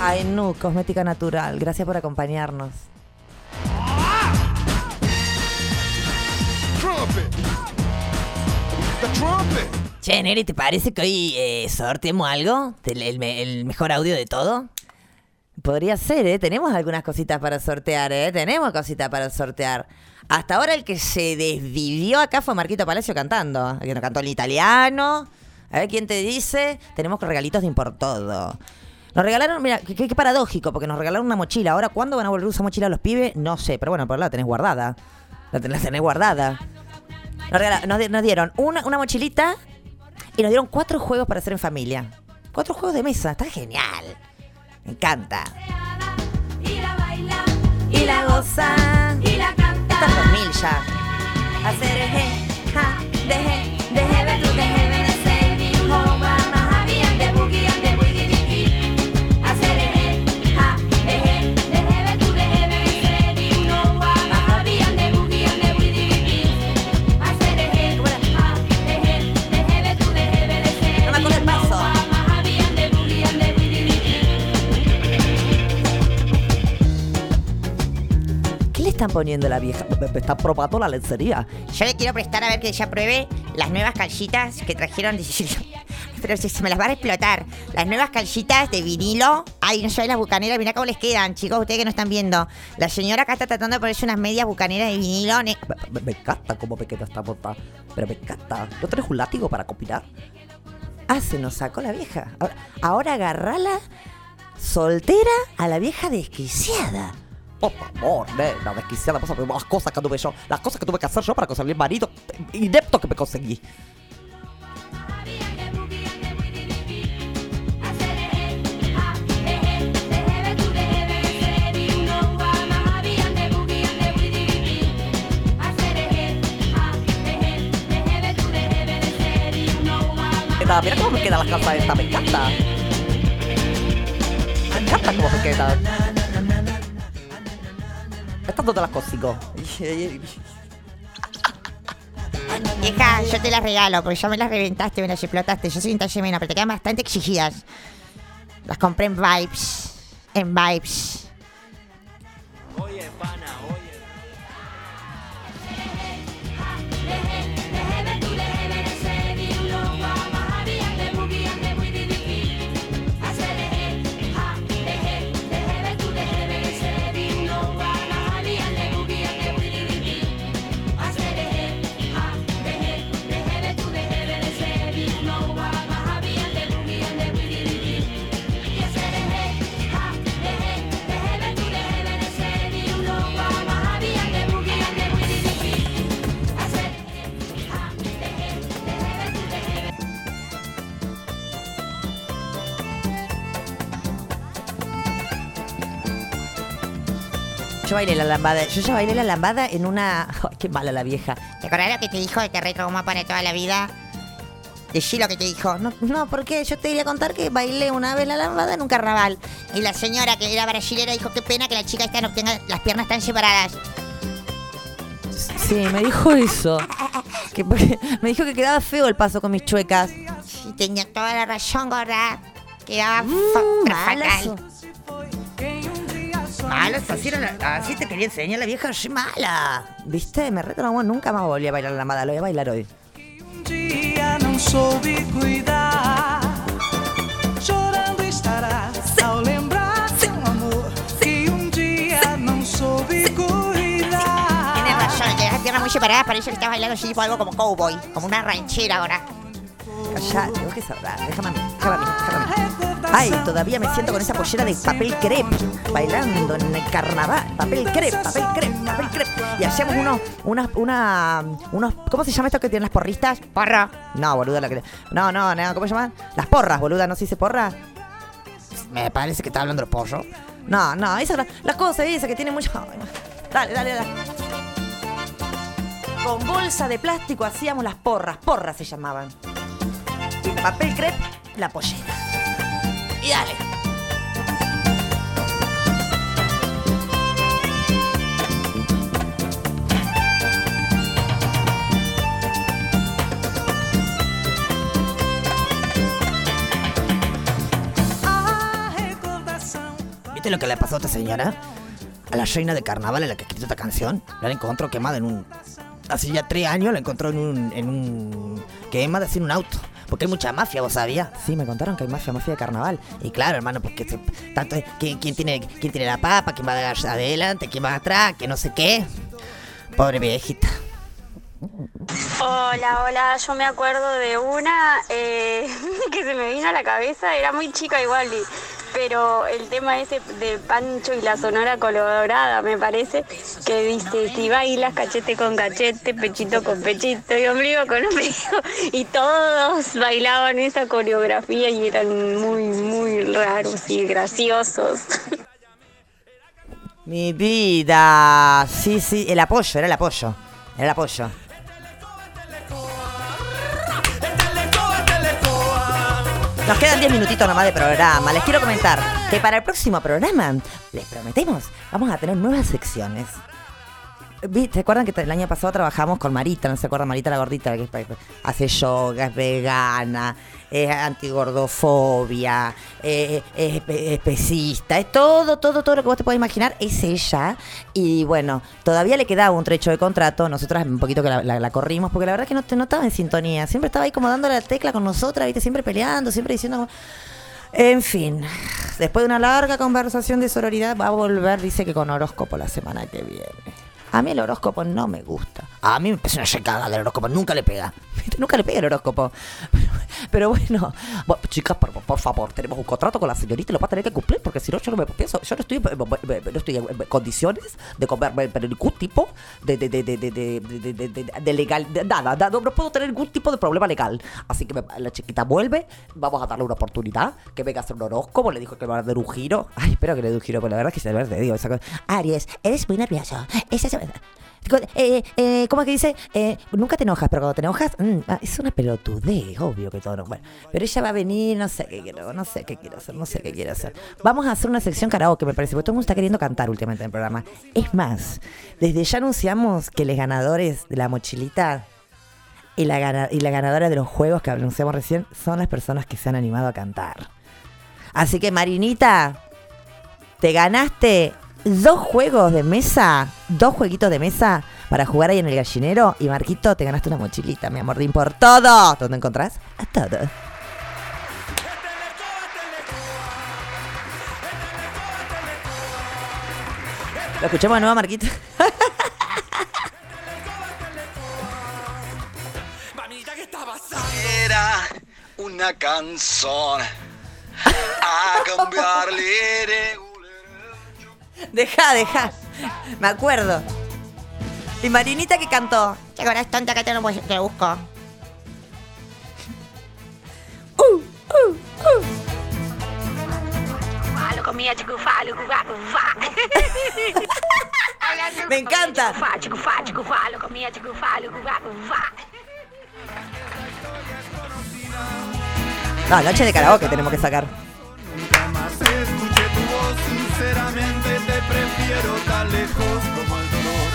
Aenuk, cosmética natural. Gracias por acompañarnos. Che, ¿te parece que hoy eh, sorteemos algo? ¿El, el me- el mejor audio de todo? Podría ser, ¿eh? Tenemos algunas cositas para sortear, ¿eh? Tenemos cositas para sortear. Hasta ahora el que se desvivió acá fue Marquito Palacio cantando. Que nos cantó en italiano. A ver quién te dice. Tenemos regalitos de importodo. Nos regalaron, mira, qué, paradójico, porque nos regalaron una mochila. Ahora, ¿cuándo van a volver a usar mochila los pibes? No sé, pero bueno, por la tenés guardada. La, ten- la tenés guardada. Nos, dieron una mochilita y nos dieron cuatro juegos para hacer en familia. Cuatro juegos de mesa, está genial. Me encanta. Y la goza. Y la canta. Está en 2000 ya. Hacer eje, ja, deje están poniendo la vieja? Me está probando la lencería. Yo le quiero prestar a ver que ella pruebe las nuevas calcitas que trajeron. Pero si se me las van a explotar. Las nuevas calcitas de vinilo. Ay, no sabes las bucaneras. Mirá cómo les quedan, chicos, ustedes que no están viendo. La señora acá está tratando de ponerse unas medias bucaneras de vinilo. ne- Me, me encanta cómo me queda esta bota. Pero me encanta. ¿No tenés un látigo para combinar? Ah, se nos sacó la vieja. Ahora, ahora agarrala soltera a la vieja desquiciada. Por favor, nena, desquiciada. Ver las cosas que tuve yo. Las cosas que tuve que hacer yo para conseguir el marido inepto que me conseguí. Mira, cómo me queda la casa esta, me encanta. Me encanta cómo me queda. Estas no te las consigo. Hija, yo te las regalo, porque ya me las reventaste, me las explotaste. Yo soy un talle menos, pero te quedan bastante exigidas. Las compré en Vibes. En Vibes. Yo bailé la lambada. Yo ya bailé la lambada en una. Ay, qué mala la vieja. ¿Te acordás lo que te dijo de te retraumó para toda la vida? Decí lo que te dijo. No, no, porque yo te iba a contar que bailé una vez la lambada en un carnaval. Y la señora que era brasilera dijo, qué pena que la chica esta no tenga las piernas tan separadas. Sí, me dijo eso. Que, me dijo que quedaba feo el paso con mis chuecas. Sí, tenía toda la razón, gorda. Quedaba Mm, fatal. Malas, así, era la- así te quería enseñar la vieja, soy mala. ¿Viste? Me retraumó, nunca más volví a bailar la lambada, lo voy a bailar hoy. dia não soube cuidar. Chorando estará ao lembrar de amor que um dia não soube cuidar. Tienes razón, tenés las piernas muy separadas, parece que estás bailando así tipo algo como cowboy, como una ranchera ahora. Callate, vos qué sabrás, déjame a mí, déjame a mí, déjame a mí. Ay, todavía me siento con esa pollera de papel crepe, bailando en el carnaval. Papel crepe, papel crepe, papel crepe. Y hacíamos unos, unas, una, unos, ¿cómo se llama esto que tienen las porristas? Porra. No, boluda, la que. No, no, no, ¿cómo se llaman? Las porras, boluda, ¿no se dice porra? Me parece que está hablando de pollo. No, no, esa es la, la cosa esa que tiene mucho. Dale, dale, dale. Con bolsa de plástico hacíamos las porras, porras se llamaban. Y papel crepe, la pollera. Y dale. ¿Viste lo que le pasó a esta señora? A la reina de carnaval a la que escribió esta canción. La encontró quemada en un. Hace ya tres años la encontró en un. en un. quemada en un auto. Porque hay mucha mafia, ¿vos sabías? Sí, me contaron que hay mafia, mafia de carnaval. Y claro, hermano, porque se- tanto ¿quién, quién tiene, quién tiene la papa, quién va adelante, quién va atrás, que no sé qué. Pobre viejita. Hola, hola, yo me acuerdo de una eh, que se me vino a la cabeza, era muy chica igual, y- pero el tema ese de Pancho y la Sonora Colorada, me parece, que dice, si bailas cachete con cachete, pechito con pechito y ombligo con ombligo, y todos bailaban esa coreografía y eran muy, muy raros y graciosos. Mi vida. Sí, sí, el apoyo, era el apoyo. Era el apoyo. Nos quedan 10 minutitos nomás de programa. Les quiero comentar que para el próximo programa, les prometemos, vamos a tener nuevas secciones. ¿Se acuerdan que el año pasado trabajamos con Marita? ¿No se acuerdan? Marita la gordita, que es- hace yoga, es vegana, es antigordofobia, eh, es espe- especista, es todo, todo, todo lo que vos te puedas imaginar, es ella. Y bueno, todavía le quedaba un trecho de contrato, nosotras un poquito que la, la- corrimos, porque la verdad que no, no estaba en sintonía, siempre estaba ahí como dándole la tecla con nosotras, ¿viste? siempre peleando, siempre diciendo... En fin, después de una larga conversación de sororidad, va a volver, dice que con horóscopo la semana que viene. A mí el horóscopo no me gusta. A mí me parece una recada del horóscopo, nunca le pega. Nunca le pega el horóscopo. Pero, bueno, bueno, chicas, por, por favor, tenemos un contrato con la señorita y lo va a tener que cumplir porque si no yo no me pienso, yo no estoy, no estoy en condiciones de comer pero ningún tipo de, de, de, de, legal, nada, nada, no, puedo tener ningún tipo de problema legal. Así que me- la chiquita vuelve, vamos a darle una oportunidad, que venga a hacer un horóscopo, le dijo que va a dar un giro. Ay, espero que le dé un giro, pero la verdad es que se le digo esa cosa. Aries, eres muy nervioso. Esa es- eh, eh, ¿Cómo es que dice? Eh, nunca te enojas, pero cuando te enojas, mm, ah, es una pelotudez, obvio que todo no. Bueno, pero ella va a venir, no sé qué quiero, no sé qué quiero hacer, no sé qué quiero hacer. Vamos a hacer una sección karaoke, me parece, porque todo el mundo está queriendo cantar últimamente en el programa. Es más, desde ya anunciamos que los ganadores de la mochilita y la ganadora de los juegos que anunciamos recién son las personas que se han animado a cantar. Así que, Marinita, te ganaste dos juegos de mesa, dos jueguitos de mesa para jugar ahí en el gallinero. Y Marquito, te ganaste una mochilita, mi amor, por todo. ¿Dónde encontrás? A todo. Lo escuchamos de nuevo, Marquito. Era una canción a cambiarle de Deja, deja. Me acuerdo. Y Marinita que cantó. Che, ahora es tonta que te lo, voy- te busco. Me encanta. No, noche de karaoke tenemos que sacar. Sinceramente te prefiero tan lejos como el dolor.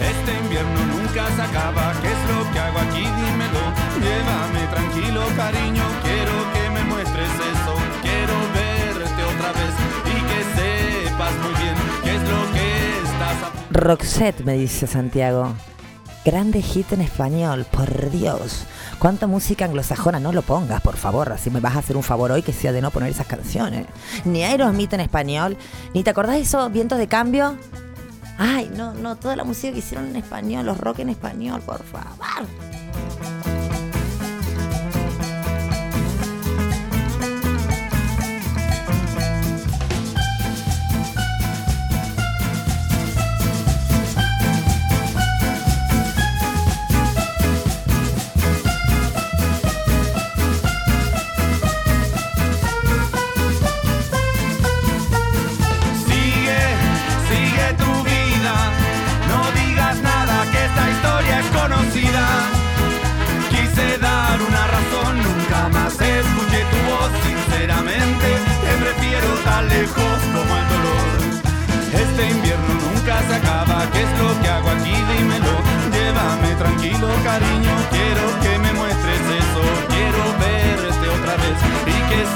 Este invierno nunca se acaba, ¿qué es lo que hago aquí? Dímelo, llévame tranquilo cariño, quiero que me muestres eso, quiero verte otra vez y que sepas muy bien qué es lo que estás. Roxette, me dice Santiago. Grande hit en español, por Dios. ¿Cuánta música anglosajona? No lo pongas, por favor. Así me vas a hacer un favor hoy que sea de no poner esas canciones. Ni Aerosmith en español. ¿Ni te acordás de esos vientos de cambio? Ay, no, no, toda la música que hicieron en español, los rock en español, por favor.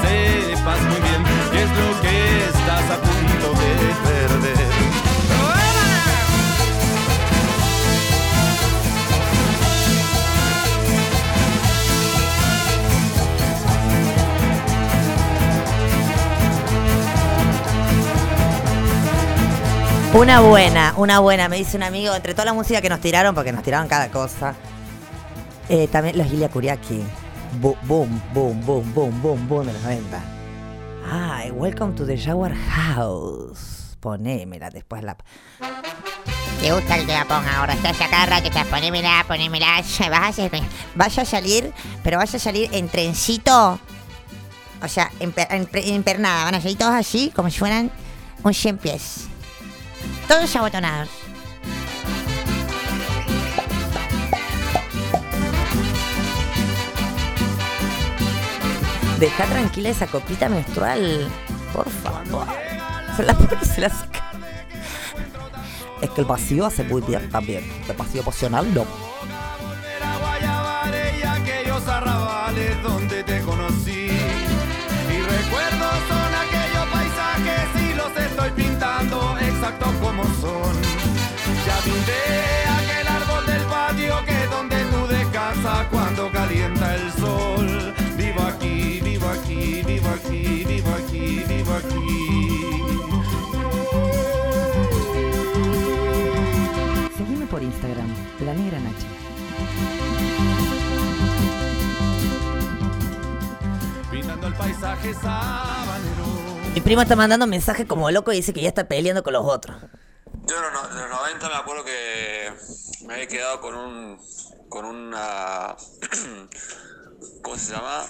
Sepas muy bien qué es lo que estás a punto de perder. Una buena, una buena, me dice un amigo, entre toda la música que nos tiraron, porque nos tiraron cada cosa. Eh, también los Gilia Kuriaki. Bo- Boom, boom, boom, boom, boom, boom de los 90. Ay, welcome to the shower house. Ponémela después la. ¿Te gusta que te la ponga ahora? Estás a cada rato, estás ponémela, ponémela. Vas a Vaya a salir, pero vaya a salir en trencito. O sea, en pernada. Van a salir todos así, como si fueran un 100 pies. Todos abotonados. Deja tranquila esa copita menstrual. Por favor. Se la pone y se la saca. Es que el vacío hace muy bien también. El vacío emocional no. donde te conocí. Y recuerdos son aquellos paisajes y los estoy pintando exactos como son. Ya pinté paisaje sabanero. Mi primo está mandando un mensaje como loco y dice que ya está peleando con los otros. Yo en los, en los 90 me acuerdo que me había quedado con un. con una. ¿Cómo se llama?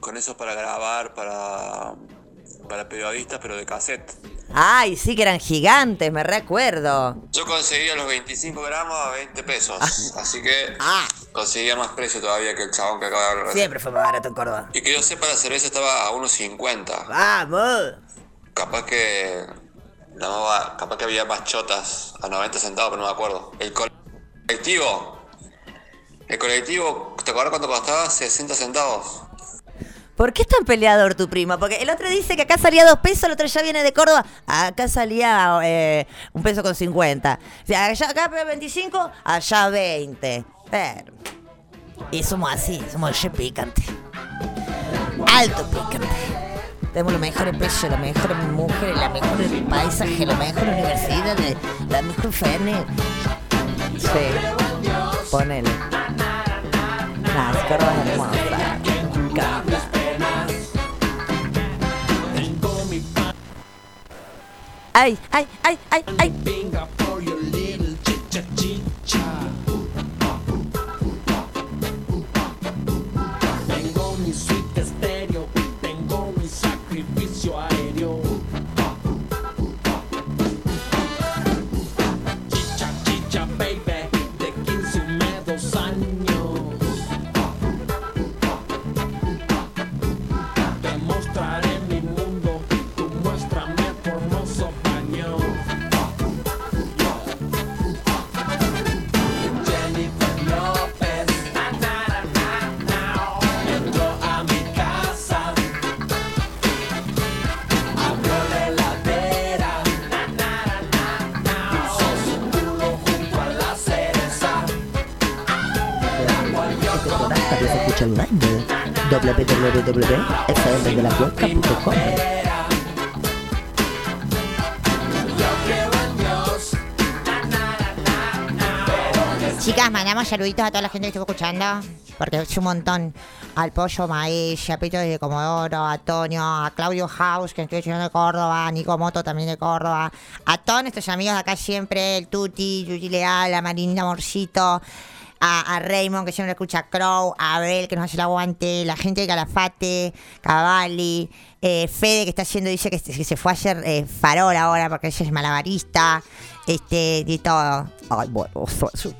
Con esos para grabar, para. para periodistas, pero de cassette. Ay, sí que eran gigantes, me recuerdo. Yo conseguía los 25 gramos a 20 pesos. Así que conseguía más precio todavía que el chabón que acaba de hablar. Siempre fue más barato en Córdoba. Y que yo sepa, la cerveza estaba a 1.50. ¡Vamos! Capaz que. ba- capaz que había más chotas a 90 centavos, pero no me acuerdo. El colectivo. El colectivo, ¿te acuerdas cuánto costaba? 60 centavos. ¿Por qué es tan peleador tu primo? Porque el otro dice que acá salía dos pesos, el otro ya viene de Córdoba. Acá salía eh, un peso con 50. O sea, allá, acá 25, allá 20. Pero, y somos así, somos che picante. Alto picante. Tenemos los mejores precios, las mejores mujeres, la mejor paisaje, la mejor universidad, la mejor FENE. Sí, ponele. Es hermosa. Ay, ay, ay, ay, ay. Chicas, mandamos saluditos a toda la gente que estuvo escuchando, porque es un montón. Al Pollo Maíz, a Pito de Comodoro, a Antonio, a Claudio House, que estoy estudiando de Córdoba, a Nico Moto también de Córdoba, a todos nuestros amigos de acá siempre, el Tuti, Yuji Leal, a Marinda Morcito, a, a Raymond, que siempre escucha a Crow, a Abel, que nos hace el aguante, la gente de Calafate, Cavalli, eh, Fede, que está haciendo, dice que, se- que se fue a hacer eh, farol ahora porque ella es malabarista, este, y todo. Ay, bueno,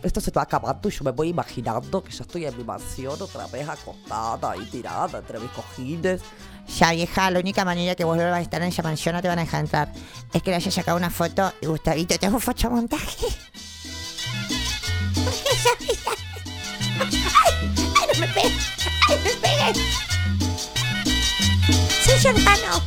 esto se está acabando y yo me voy imaginando que yo estoy en mi mansión otra vez acostada ahí tirada entre mis cojines. Ya vieja, la única manera que vos vuelvas a estar en esa mansión no te van a dejar entrar es que le hayas sacado una foto y Gustavito te hago un fotomontaje. ¡Ay, no me pegues! ¡Ay, me pegues! ¡Soy su hermano!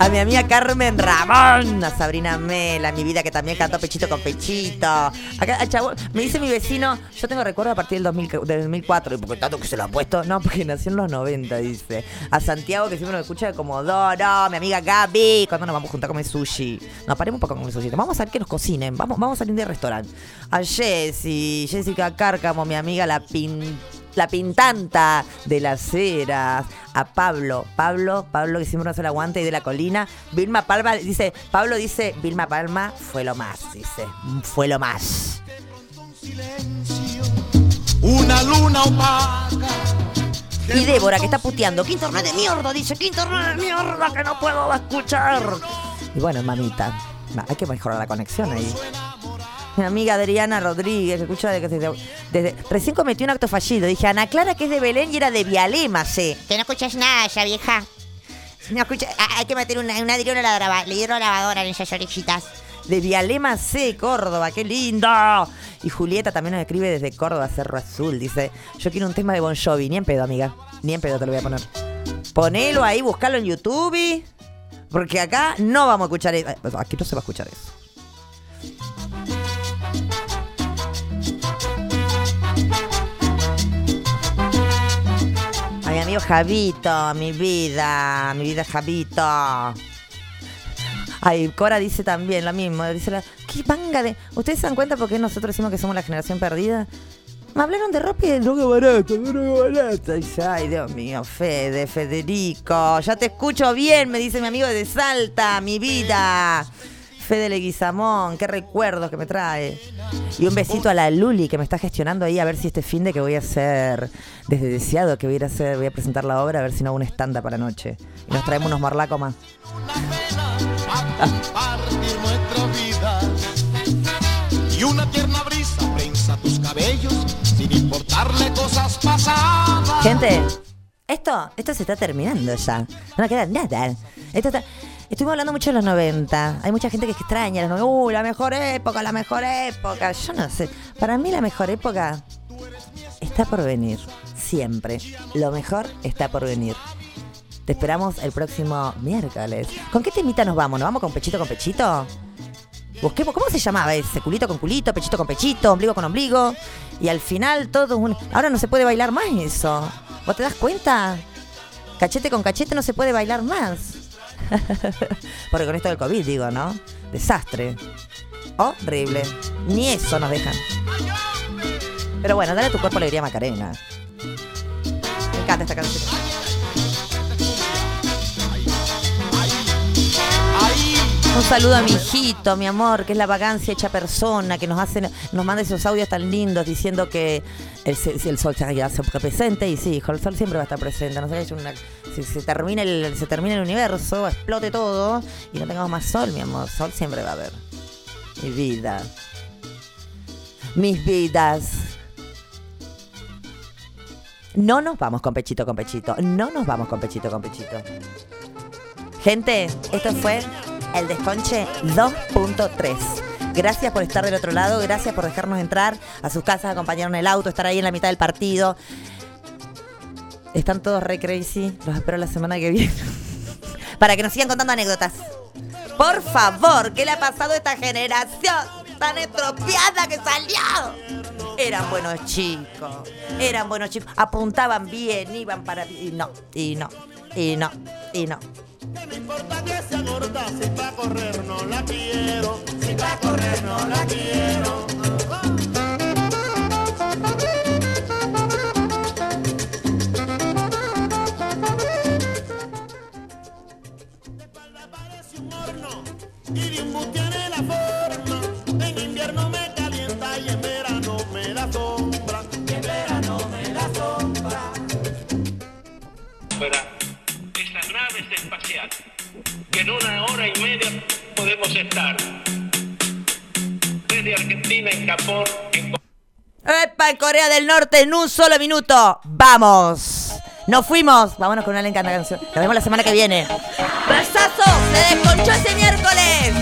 A mi amiga Carmen Ramón, a Sabrina Mela, mi vida que también cantó Pechito con Pechito. Acá, chabón, me dice mi vecino, yo tengo recuerdo a partir del, 2000, del 2004, y porque tanto que se lo ha puesto, no, porque nació en los 90, dice. A Santiago, que siempre nos escucha de Comodoro, mi amiga Gaby, cuando nos vamos a juntar a comer sushi. No, paremos un poco con el sushi, vamos a ver que nos cocinen, vamos, vamos a salir del restaurante. A Jessy, Jessica Cárcamo, mi amiga la pin la pintanta de las ceras, a Pablo, Pablo, Pablo que siempre nos el aguante y de la colina, Vilma Palma dice, Pablo dice, Vilma Palma fue lo más, dice, fue lo más. Una luna opaca. Y Débora que está puteando, qué internet de mierda, dice, qué internet de mierda que no puedo escuchar. Y bueno, mamita, hay que mejorar la conexión ahí. Mi amiga Adriana Rodríguez, escucha de- desde, desde- Recién cometió un acto fallido. Dije, Ana Clara que es de Belén y era de Vialema, sé. Que no escuchas nada ya, vieja. No escucha, ah, hay que meter una, una hidrolavadora, la hidrolavadora en esas orejitas. De Vialema C, Córdoba, qué lindo. Y Julieta también nos escribe desde Córdoba, Cerro Azul. Dice, yo quiero un tema de Bon Jovi. Ni en pedo, amiga. Ni en pedo te lo voy a poner. Ponelo ahí, buscalo en YouTube. Porque acá no vamos a escuchar eso. Aquí no se va a escuchar eso. Amigo Javito, mi vida, mi vida Javito. Ay, Cora dice también lo mismo. Dice la, ¿qué manga de...? ¿Ustedes se dan cuenta por qué nosotros decimos que somos la generación perdida? Me hablaron de ropa y de droga barata, droga barata. Ay, Dios mío, Fede, Federico. Ya te escucho bien, me dice mi amigo de Salta, mi vida. Fede Leguizamón, qué recuerdos que me trae. Y un besito a la Luli que me está gestionando ahí a ver si este fin de que voy a hacer, desde deseado que voy a hacer, voy a presentar la obra, a ver si no hago un stand para noche. Y nos traemos unos marlacos más. Compartir nuestra vida. Y una tierna brisa prensa tus cabellos sin importarle cosas pasadas. Gente, esto, esto se está terminando ya. No queda nada. Esto está- Estuvimos hablando mucho de los 90. Hay mucha gente que extraña los 90. Uh, la mejor época, la mejor época. Yo no sé. Para mí la mejor época está por venir. Siempre. Lo mejor está por venir. Te esperamos el próximo miércoles. ¿Con qué temita nos vamos? ¿Nos vamos con pechito con pechito? ¿cómo se llamaba ese? Culito con culito, pechito con pechito, ombligo con ombligo. Y al final todo un... Ahora no se puede bailar más eso. ¿Vos te das cuenta? Cachete con cachete no se puede bailar más. Porque con esto del COVID, digo, ¿no? Desastre. Horrible. Ni eso nos dejan. Pero bueno, dale a tu cuerpo alegría Macarena. Me encanta esta canción. Un saludo a mi hijito, mi amor, que es la vagancia hecha persona, que nos hace, nos manda esos audios tan lindos diciendo que el, se- el sol seguirá siempre presente. Y sí, hijo, el sol siempre va a estar presente. No sé, es una- si se termina, el, se termina el universo, explote todo y no tengamos más sol, mi amor. Sol siempre va a haber. Mi vida. Mis vidas. No nos vamos con pechito con pechito. No nos vamos con pechito con pechito. Gente, esto fue el Desconche 2.3. Gracias por estar del otro lado, gracias por dejarnos entrar a sus casas, acompañarnos en el auto, estar ahí en la mitad del partido. Están todos re crazy. Los espero la semana que viene. Para que nos sigan contando anécdotas. Por favor, ¿qué le ha pasado a esta generación tan estropeada que salió? Eran buenos chicos, eran buenos chicos, apuntaban bien, iban para... Y no, y no, y no, y no. No importa que sea gorda, si va a correr no la quiero. Si va a correr no la quiero. y de un bus la forma. En invierno me calienta y en verano me da sombra. Y en verano me da sombra. Para esa nave es espacial, que en una hora y media podemos estar. Desde Argentina, en Japón, en... ¡Epa, en Corea del Norte en un solo minuto! ¡Vamos! Nos fuimos. Vámonos con una encanta canción. Nos vemos la semana que viene. ¡Brazazo! ¡Se desconchó ese miércoles!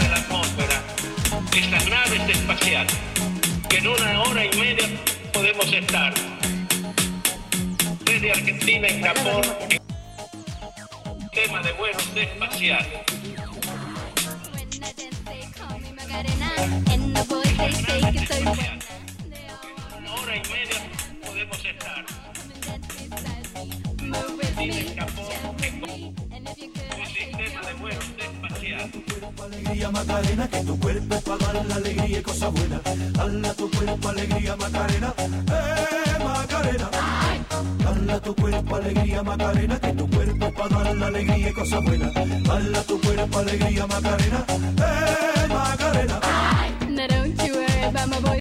de la atmósfera. Estas naves espaciales, que en una hora y media podemos estar. Desde Argentina en Japón, tema de vuelos espaciales. Una hora y media podemos estar. Espaciales. Alegría Macarena, que tu cuerpo para dar la alegría y cosa buena. Dale a tu cuerpo alegría Macarena, eh Macarena. Dale a tu cuerpo alegría Macarena, que tu cuerpo para dar la alegría y cosa buena. Dale a tu cuerpo alegría Macarena, eh Macarena. Now don't you worry about my.